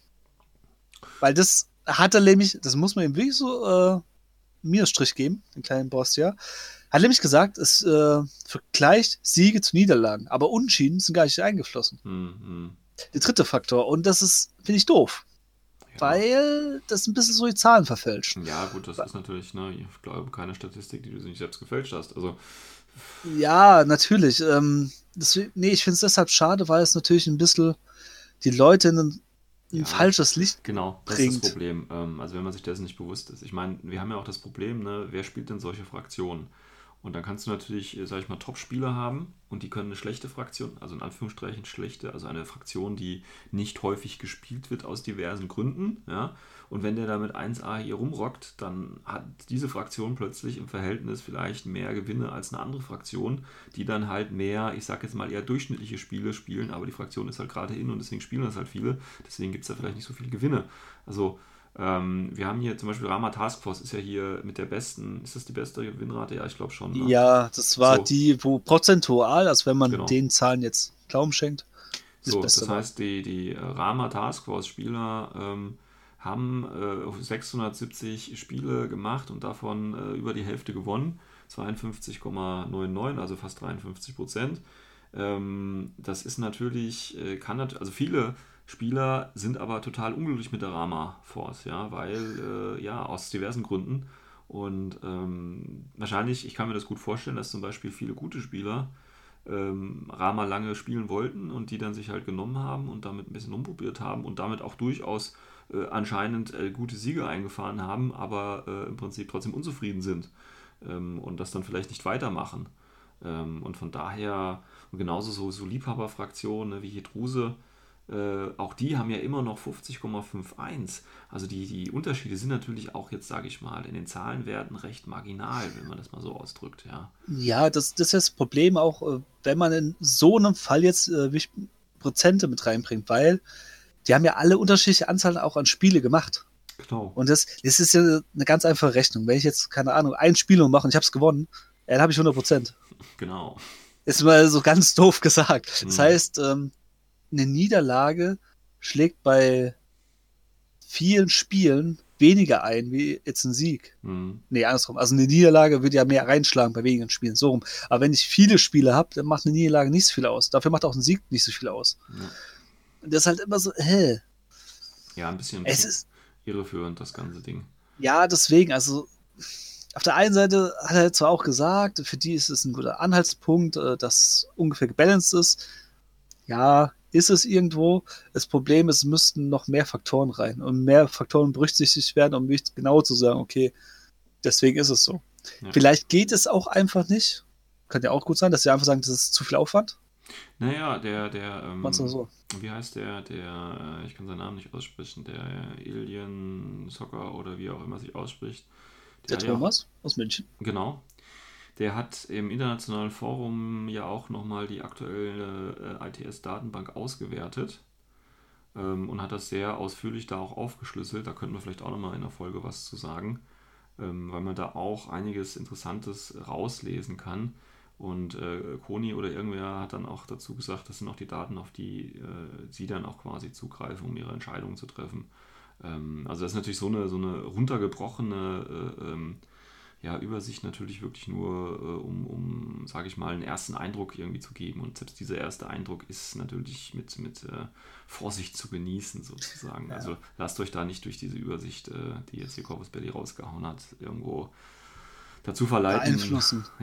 Weil das hat er nämlich, das muss man ihm wirklich so äh, Minusstrich geben, den kleinen Boss ja. Hat nämlich gesagt, es äh, vergleicht Siege zu Niederlagen, aber Unentschieden sind gar nicht eingeflossen. Mhm. Der dritte Faktor. Und das ist, finde ich, doof. Ja. Weil das ein bisschen so die Zahlen verfälscht. Ja, gut, das ist natürlich, ne, ich glaube, keine Statistik, die du nicht selbst gefälscht hast. Also, Ja, natürlich. Ähm, deswegen, nee, ich finde es deshalb schade, weil es natürlich ein bisschen die Leute in ein, Ja. falsches Licht. genau, das Bringt. ist das Problem. Ähm, also, wenn man sich dessen nicht bewusst ist. Ich meine, wir haben ja auch das Problem, ne, wer spielt denn solche Fraktionen? Und dann kannst du natürlich, äh, sag ich mal, Top-Spieler haben und die können eine schlechte Fraktion, also in Anführungsstrichen schlechte, also eine Fraktion, die nicht häufig gespielt wird aus diversen Gründen, ja. Und wenn der da mit 1A hier rumrockt, dann hat diese Fraktion plötzlich im Verhältnis vielleicht mehr Gewinne als eine andere Fraktion, die dann halt mehr, ich sag jetzt mal eher durchschnittliche Spiele spielen, aber die Fraktion ist halt gerade in und deswegen spielen das halt viele, deswegen gibt es da vielleicht nicht so viele Gewinne. Also ähm, wir haben hier zum Beispiel Rama Taskforce ist ja hier mit der besten, ist das die beste Gewinnrate? Ja, ich glaube schon. Ne? Ja, das war So. die, wo prozentual, also wenn man Genau. den Zahlen jetzt Glauben schenkt, das So, das heißt, die, die Rama Taskforce-Spieler ähm, haben äh, 670 Spiele gemacht und davon äh, über die Hälfte gewonnen. 52,99, also fast 53 Prozent. Ähm, das ist natürlich, äh, kann nat also viele Spieler sind aber total unglücklich mit der Rama Force, ja, weil, äh, ja, aus diversen Gründen. Und ähm, wahrscheinlich, ich kann mir das gut vorstellen, dass zum Beispiel viele gute Spieler ähm, Rama lange spielen wollten und die dann sich halt genommen haben und damit ein bisschen umprobiert haben und damit auch durchaus äh, anscheinend äh, gute Siege eingefahren haben, aber äh, im Prinzip trotzdem unzufrieden sind ähm, und das dann vielleicht nicht weitermachen. Ähm, und von daher, und genauso so, so Liebhaberfraktionen ne, wie Hedruse, äh, auch die haben ja immer noch 50,51. Also die, die Unterschiede sind natürlich auch jetzt, sage ich mal, in den Zahlenwerten recht marginal, wenn man das mal so ausdrückt, ja. Ja, das, das ist das Problem auch, äh, wenn man in so einem Fall jetzt äh, Prozente mit reinbringt, weil die haben ja alle unterschiedliche Anzahlen auch an Spiele gemacht. Genau. Und das, das ist ja eine ganz einfache Rechnung. Wenn ich jetzt, keine Ahnung, ein Spiel mache und ich habe es gewonnen, dann habe ich 100 Prozent. Genau. Ist mal so ganz doof gesagt. Das Mhm. heißt, ähm, eine Niederlage schlägt bei vielen Spielen weniger ein, wie jetzt ein Sieg. Mhm. Nee, andersrum. Also eine Niederlage würde ja mehr reinschlagen bei wenigen Spielen. So rum. Aber wenn ich viele Spiele habe, dann macht eine Niederlage nicht so viel aus. Dafür macht auch ein Sieg nicht so viel aus. Ja. Und das ist halt immer so, hä? Ja, ein bisschen, ein bisschen ist, irreführend, das ganze Ding. ja, deswegen, also auf der einen Seite hat er zwar auch gesagt, für die ist es ein guter Anhaltspunkt, äh, dass ungefähr gebalanced ist. Ja, ist es irgendwo. Das Problem ist, es müssten noch mehr Faktoren rein und mehr Faktoren berücksichtigt werden, um nicht genau zu sagen, okay, deswegen ist es so. Ja. Vielleicht geht es auch einfach nicht. Kann ja auch gut sein, dass sie einfach sagen, das ist zu viel Aufwand. Naja, der, der, ähm, so? wie heißt der, der, äh, ich kann seinen Namen nicht aussprechen, der Alien Soccer oder wie auch immer sich ausspricht. Der ja auch- Thomas aus München. Genau. Der hat im internationalen Forum ja auch nochmal die aktuelle äh, ITS-Datenbank ausgewertet ähm, und hat das sehr ausführlich da auch aufgeschlüsselt. Da könnten wir vielleicht auch nochmal in der Folge was zu sagen, ähm, weil man da auch einiges Interessantes rauslesen kann. Und äh, Koni oder irgendwer hat dann auch dazu gesagt, das sind auch die Daten, auf die äh, sie dann auch quasi zugreifen, um ihre Entscheidungen zu treffen. Ähm, also das ist natürlich so eine, so eine runtergebrochene äh, ähm, ja, Übersicht natürlich wirklich nur, äh, um, um sage ich mal, einen ersten Eindruck irgendwie zu geben. Und selbst dieser erste Eindruck ist natürlich mit, mit äh, Vorsicht zu genießen, sozusagen. Ja. Also lasst euch da nicht durch diese Übersicht, äh, die jetzt hier Corpus Belli rausgehauen hat, irgendwo dazu verleiten,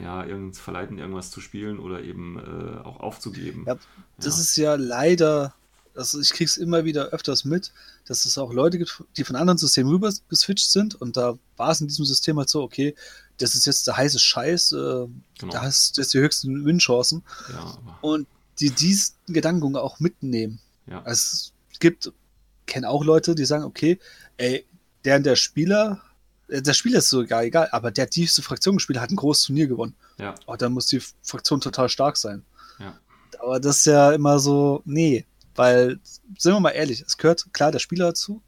ja, irgend, verleiten, irgendwas zu spielen oder eben äh, auch aufzugeben. Ja, Das Ja. ist ja leider, also ich krieg's immer wieder öfters mit, dass es auch Leute gibt, die von anderen Systemen rüber geswitcht sind und da war es in diesem System halt so, okay, das ist jetzt der heiße Scheiß, äh, Genau. da hast du jetzt die höchsten Win-Chancen ja, und die diesen Gedanken auch mitnehmen. ja. Also es gibt, kenne auch Leute, die sagen, okay, ey, der und der Spieler, äh, der Spieler ist sogar egal, aber der hat diese Fraktion gespielt, hat ein großes Turnier gewonnen. ja, Oh, dann muss die Fraktion total stark sein. Ja. Aber das ist ja immer so, nee, weil, sind wir mal ehrlich, es gehört klar der Spieler dazu.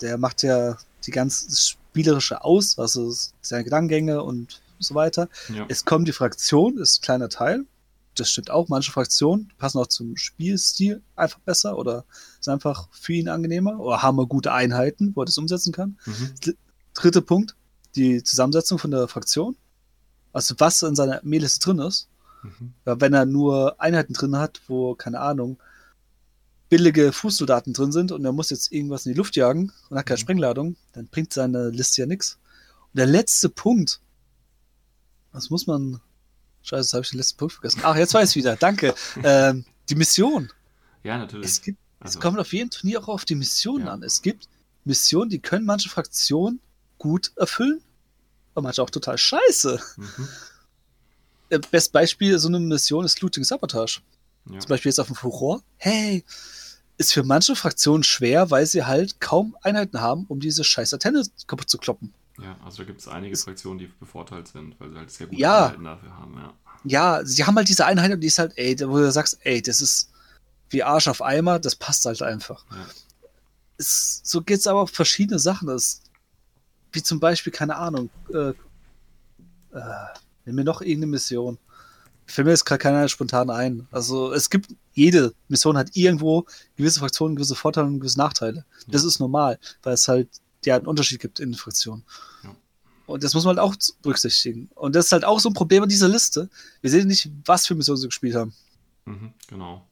Der macht ja die ganze Spielerische aus, also seine Gedankengänge und so weiter. ja. Es kommt die Fraktion, ist ein kleiner Teil. Das stimmt auch. Manche Fraktionen passen auch zum Spielstil einfach besser oder sind einfach für ihn angenehmer oder haben gute Einheiten, wo er das umsetzen kann. Mhm. Dritter Punkt, die Zusammensetzung von der Fraktion. Also was in seiner Armeeliste drin ist. Mhm. Ja, wenn er nur Einheiten drin hat, wo, keine Ahnung, billige Fußsoldaten drin sind und er muss jetzt irgendwas in die Luft jagen und hat keine Mhm. Sprengladung, dann bringt seine Liste ja nichts. Und der letzte Punkt, was muss man. Scheiße, jetzt habe ich den letzten Punkt vergessen. Ach, jetzt weiß ich wieder, danke. ähm, die Mission. ja, natürlich. Es, gibt, Also- es kommt auf jeden Turnier auch auf die Mission Ja. an. Es gibt Missionen, die können manche Fraktionen gut erfüllen, aber manche auch total scheiße. Mhm. Äh, Best Beispiel, so eine Mission ist Looting Sabotage. Ja. Zum Beispiel jetzt auf dem Furor. Hey, ist für manche Fraktionen schwer, weil sie halt kaum Einheiten haben, um diese scheiß Antenne kaputt zu kloppen. Ja, also da gibt es einige Fraktionen, die bevorteilt sind, weil sie halt sehr gute Ja. Einheiten dafür haben, ja. Ja, sie haben halt diese Einheit und die ist halt, ey, wo du sagst, ey, das ist wie Arsch auf Eimer, das passt halt einfach. Ja. Es, so geht's aber auf verschiedene Sachen. Das, wie zum Beispiel, keine Ahnung, äh, äh, nimm mir noch irgendeine Mission. Fällt mir jetzt gerade keiner spontan ein. Also es gibt, jede Mission hat irgendwo gewisse Fraktionen, gewisse Vorteile und gewisse Nachteile. Das ist normal, weil es halt ja einen Unterschied gibt in den Fraktionen. Ja. Und das muss man halt auch berücksichtigen. Und das ist halt auch so ein Problem an dieser Liste. Wir sehen nicht, was für Missionen sie gespielt haben. Mhm, genau.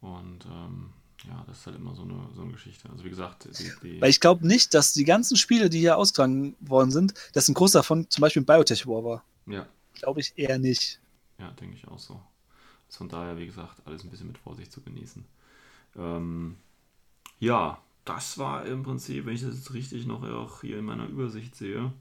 Und ähm, ja, das ist halt immer so eine, so eine Geschichte. Also wie gesagt, die, die, Weil ich glaube nicht, dass die ganzen Spiele, die hier ausgetragen worden sind, dass ein Großteil davon zum Beispiel ein Biotech War war. ja, Glaube ich eher nicht. ja, denke ich auch so. Also von daher, wie gesagt, alles ein bisschen mit Vorsicht zu genießen. Ähm, ja, das war im Prinzip, wenn ich das jetzt richtig noch auch hier in meiner Übersicht sehe,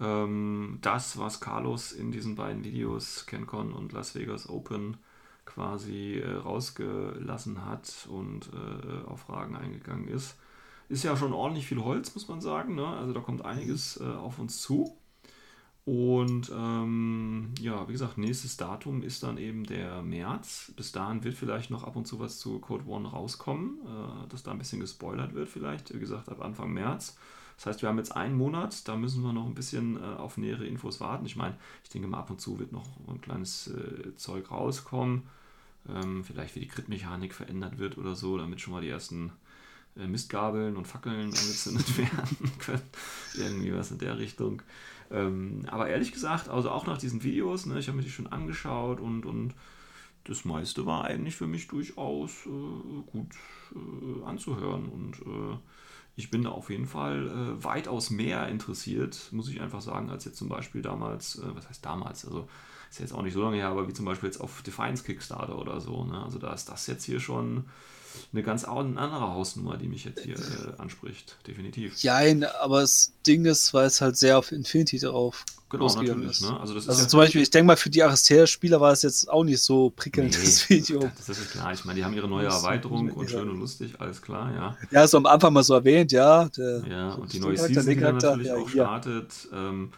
ähm, das, was Carlos in diesen beiden Videos, CanCon und Las Vegas Open, quasi äh, rausgelassen hat und äh, auf Fragen eingegangen ist. Ist ja schon ordentlich viel Holz, muss man sagen. Ne? Also da kommt einiges äh, auf uns zu. Und ähm, ja, wie gesagt, nächstes Datum ist dann eben der März. Bis dahin wird vielleicht noch ab und zu was zu Code One rauskommen, äh, dass da ein bisschen gespoilert wird vielleicht. Wie gesagt, ab Anfang März. Das heißt, wir haben jetzt einen Monat, da müssen wir noch ein bisschen äh, auf nähere Infos warten. Ich meine, ich denke mal, ab und zu wird noch ein kleines äh, Zeug rauskommen. Ähm, vielleicht wie die Crit-Mechanik verändert wird oder so, damit schon mal die ersten äh, Mistgabeln und Fackeln angezündet werden können. Irgendwie was in der Richtung. Ähm, aber ehrlich gesagt, also auch nach diesen Videos, ne, ich habe mir die schon angeschaut und, und das meiste war eigentlich für mich durchaus äh, gut äh, anzuhören. Und äh, ich bin da auf jeden Fall äh, weitaus mehr interessiert, muss ich einfach sagen, als jetzt zum Beispiel damals, äh, was heißt damals, also ist jetzt auch nicht so lange her, aber wie zum Beispiel jetzt auf Defiance Kickstarter oder so. Ne? Also da ist das jetzt hier schon eine ganz andere Hausnummer, die mich jetzt hier äh, anspricht, definitiv. Ja, aber das Ding ist, weil es halt sehr auf Infinity drauf genau, natürlich, ist. Ne? Also, das also ist zum Beispiel, ich denke mal, für die Aristea-Spieler war es jetzt auch nicht so prickelnd, nee, das Video. Das ist klar. Ich meine, die haben ihre neue Erweiterung und schön und lustig, alles klar, ja. Ja, so am Anfang mal so erwähnt, ja. Der, ja, und die neue Season, die dann natürlich ja, auch startet. Ähm,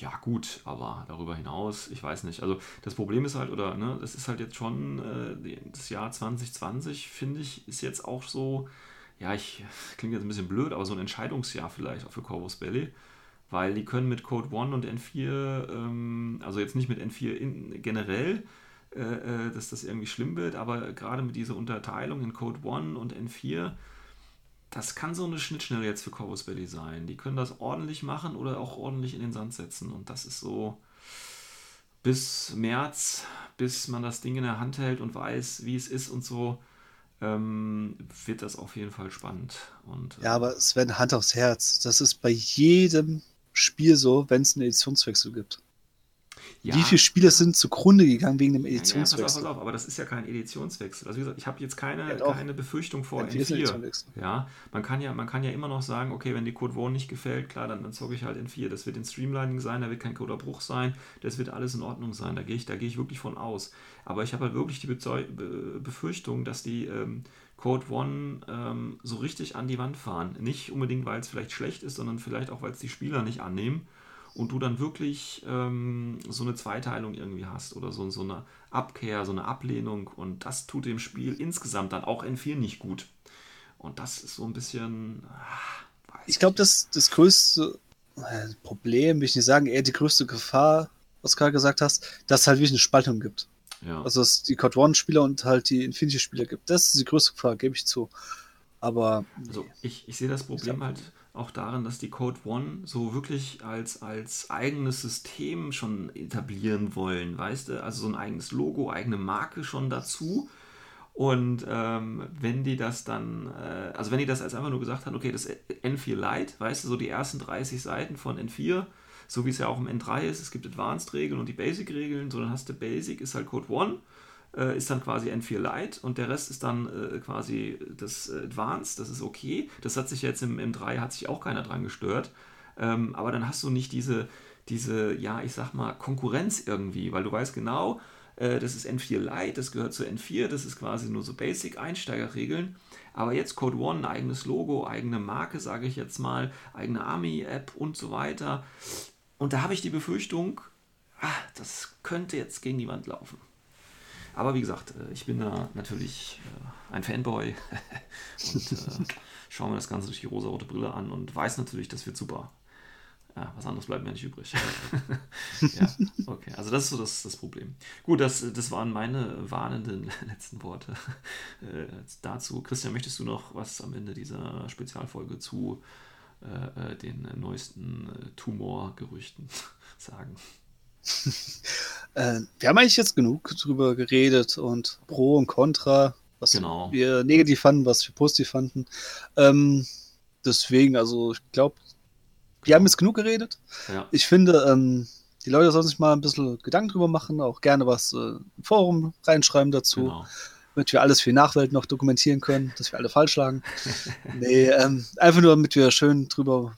ja, gut, aber darüber hinaus, ich weiß nicht. Also das Problem ist halt, oder ne, das ist halt jetzt schon äh, das Jahr 2020, finde ich, ist jetzt auch so, ja, ich klingt jetzt ein bisschen blöd, aber so ein Entscheidungsjahr vielleicht auch für Corvus Belly, weil die können mit Code One und N4, ähm, also jetzt nicht mit N4 in, generell, äh, äh, dass das irgendwie schlimm wird, aber gerade mit dieser Unterteilung in Code One und N4, das kann so eine Schnittstelle jetzt für Corvus Belly sein. Die können das ordentlich machen oder auch ordentlich in den Sand setzen. Und das ist so bis März, bis man das Ding in der Hand hält und weiß, wie es ist und so, ähm, wird das auf jeden Fall spannend. Und, äh, ja, aber es werden Hand aufs Herz. Das ist bei jedem Spiel so, wenn es einen Editionswechsel gibt. Ja. Wie viele Spiele sind zugrunde gegangen wegen dem Editionswechsel? Ja, pass auf, pass auf, aber das ist ja kein Editionswechsel. Also wie gesagt, ich habe jetzt keine, ja, keine Befürchtung vor N4. Ja, man kann ja, man kann ja immer noch sagen, okay, wenn die Code One nicht gefällt, klar, dann, dann zocke ich halt N4. Das wird in Streamlining sein, da wird kein Coderbruch sein, das wird alles in Ordnung sein. Da gehe ich, da ich wirklich von aus. Aber ich habe halt wirklich die Be Befürchtung, dass die ähm, Code One ähm, so richtig an die Wand fahren. Nicht unbedingt, weil es vielleicht schlecht ist, sondern vielleicht auch, weil es die Spieler nicht annehmen und du dann wirklich ähm, so eine Zweiteilung irgendwie hast oder so, so eine Abkehr, so eine Ablehnung und das tut dem Spiel insgesamt dann auch N4 nicht gut. Und das ist so ein bisschen. Ah, ich glaube, das, das größte äh, Problem, will ich nicht sagen, eher die größte Gefahr, was du gerade gesagt hast, dass es halt wirklich eine Spaltung gibt. Ja. Also es die Code One-Spieler und halt die Infinity-Spieler gibt. Das ist die größte Gefahr, gebe ich zu. Aber. Also ich, ich sehe das Problem halt auch darin, dass die Code One so wirklich als, als eigenes System schon etablieren wollen, weißt du? Also so ein eigenes Logo, eigene Marke schon dazu. Und ähm, wenn die das dann, äh, also wenn die das als einfach nur gesagt haben, okay, das N4 Lite, weißt du, so die ersten 30 Seiten von N4, so wie es ja auch im N3 ist, es gibt Advanced-Regeln und die Basic-Regeln, so dann hast du Basic, ist halt Code One äh, ist dann quasi N4 Lite und der Rest ist dann äh, quasi das Advanced, das ist okay. Das hat sich jetzt im M3 hat sich auch keiner dran gestört. Ähm, aber dann hast du nicht diese, diese, ja, ich sag mal, Konkurrenz irgendwie, weil du weißt genau, äh, das ist N4 Lite, das gehört zu N4, das ist quasi nur so Basic-Einsteigerregeln. Aber jetzt Code One, eigenes Logo, eigene Marke, sage ich jetzt mal, eigene Army-App und so weiter. Und da habe ich die Befürchtung, ah, das könnte jetzt gegen die Wand laufen. Aber wie gesagt, äh, ich bin da natürlich äh, ein Fanboy und äh, schaue mir das Ganze durch die rosa-rote Brille an und weiß natürlich, das wird super. Ja, was anderes bleibt mir nicht übrig. ja, okay. Also das ist so das, das Problem. Gut, das, das waren meine warnenden letzten Worte äh, dazu. Christian, möchtest du noch was am Ende dieser Spezialfolge zu äh, den neuesten Tumorgerüchten sagen? äh, wir haben eigentlich jetzt genug drüber geredet und Pro und Contra, was genau. wir negativ fanden, was wir positiv fanden. Ähm, deswegen, also ich glaube, wir haben jetzt genug geredet. Ja. Ich finde, ähm, die Leute sollen sich mal ein bisschen Gedanken drüber machen, auch gerne was äh, im Forum reinschreiben dazu. Genau damit wir alles für die Nachwelt noch dokumentieren können, dass wir alle falsch lagen. nee, ähm, einfach nur, damit wir schön drüber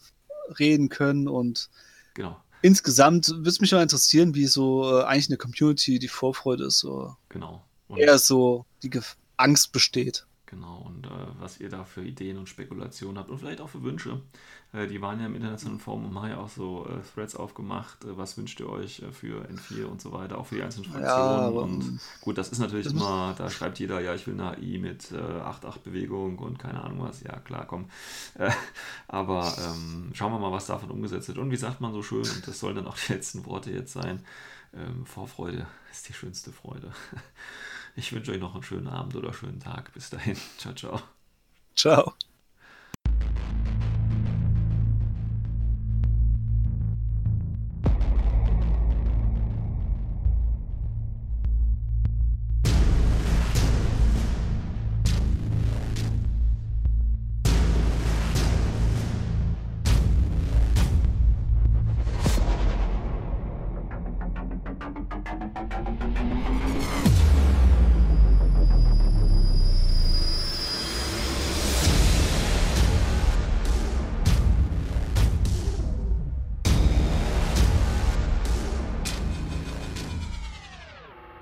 reden können und genau insgesamt würde es mich mal interessieren, wie so äh, eigentlich eine Community die Vorfreude ist. So. Genau. Und eher so die Ge Angst besteht. Genau, und äh, was ihr da für Ideen und Spekulationen habt und vielleicht auch für Wünsche. Äh, die waren ja im internationalen Forum und haben ja auch so äh, Threads aufgemacht. Äh, was wünscht ihr euch äh, für N4 und so weiter, auch für die einzelnen Fraktionen. Ja, und gut, das ist natürlich das immer, da schreibt jeder, ja, ich will eine AI mit 8-8-Bewegung und keine Ahnung was. Ja, klar, komm. aber ähm, schauen wir mal, was davon umgesetzt wird. Und wie sagt man so schön, und das sollen dann auch die letzten Worte jetzt sein, ähm, Vorfreude ist die schönste Freude. Ich wünsche euch noch einen schönen Abend oder schönen Tag. Bis dahin. Ciao, ciao. Ciao.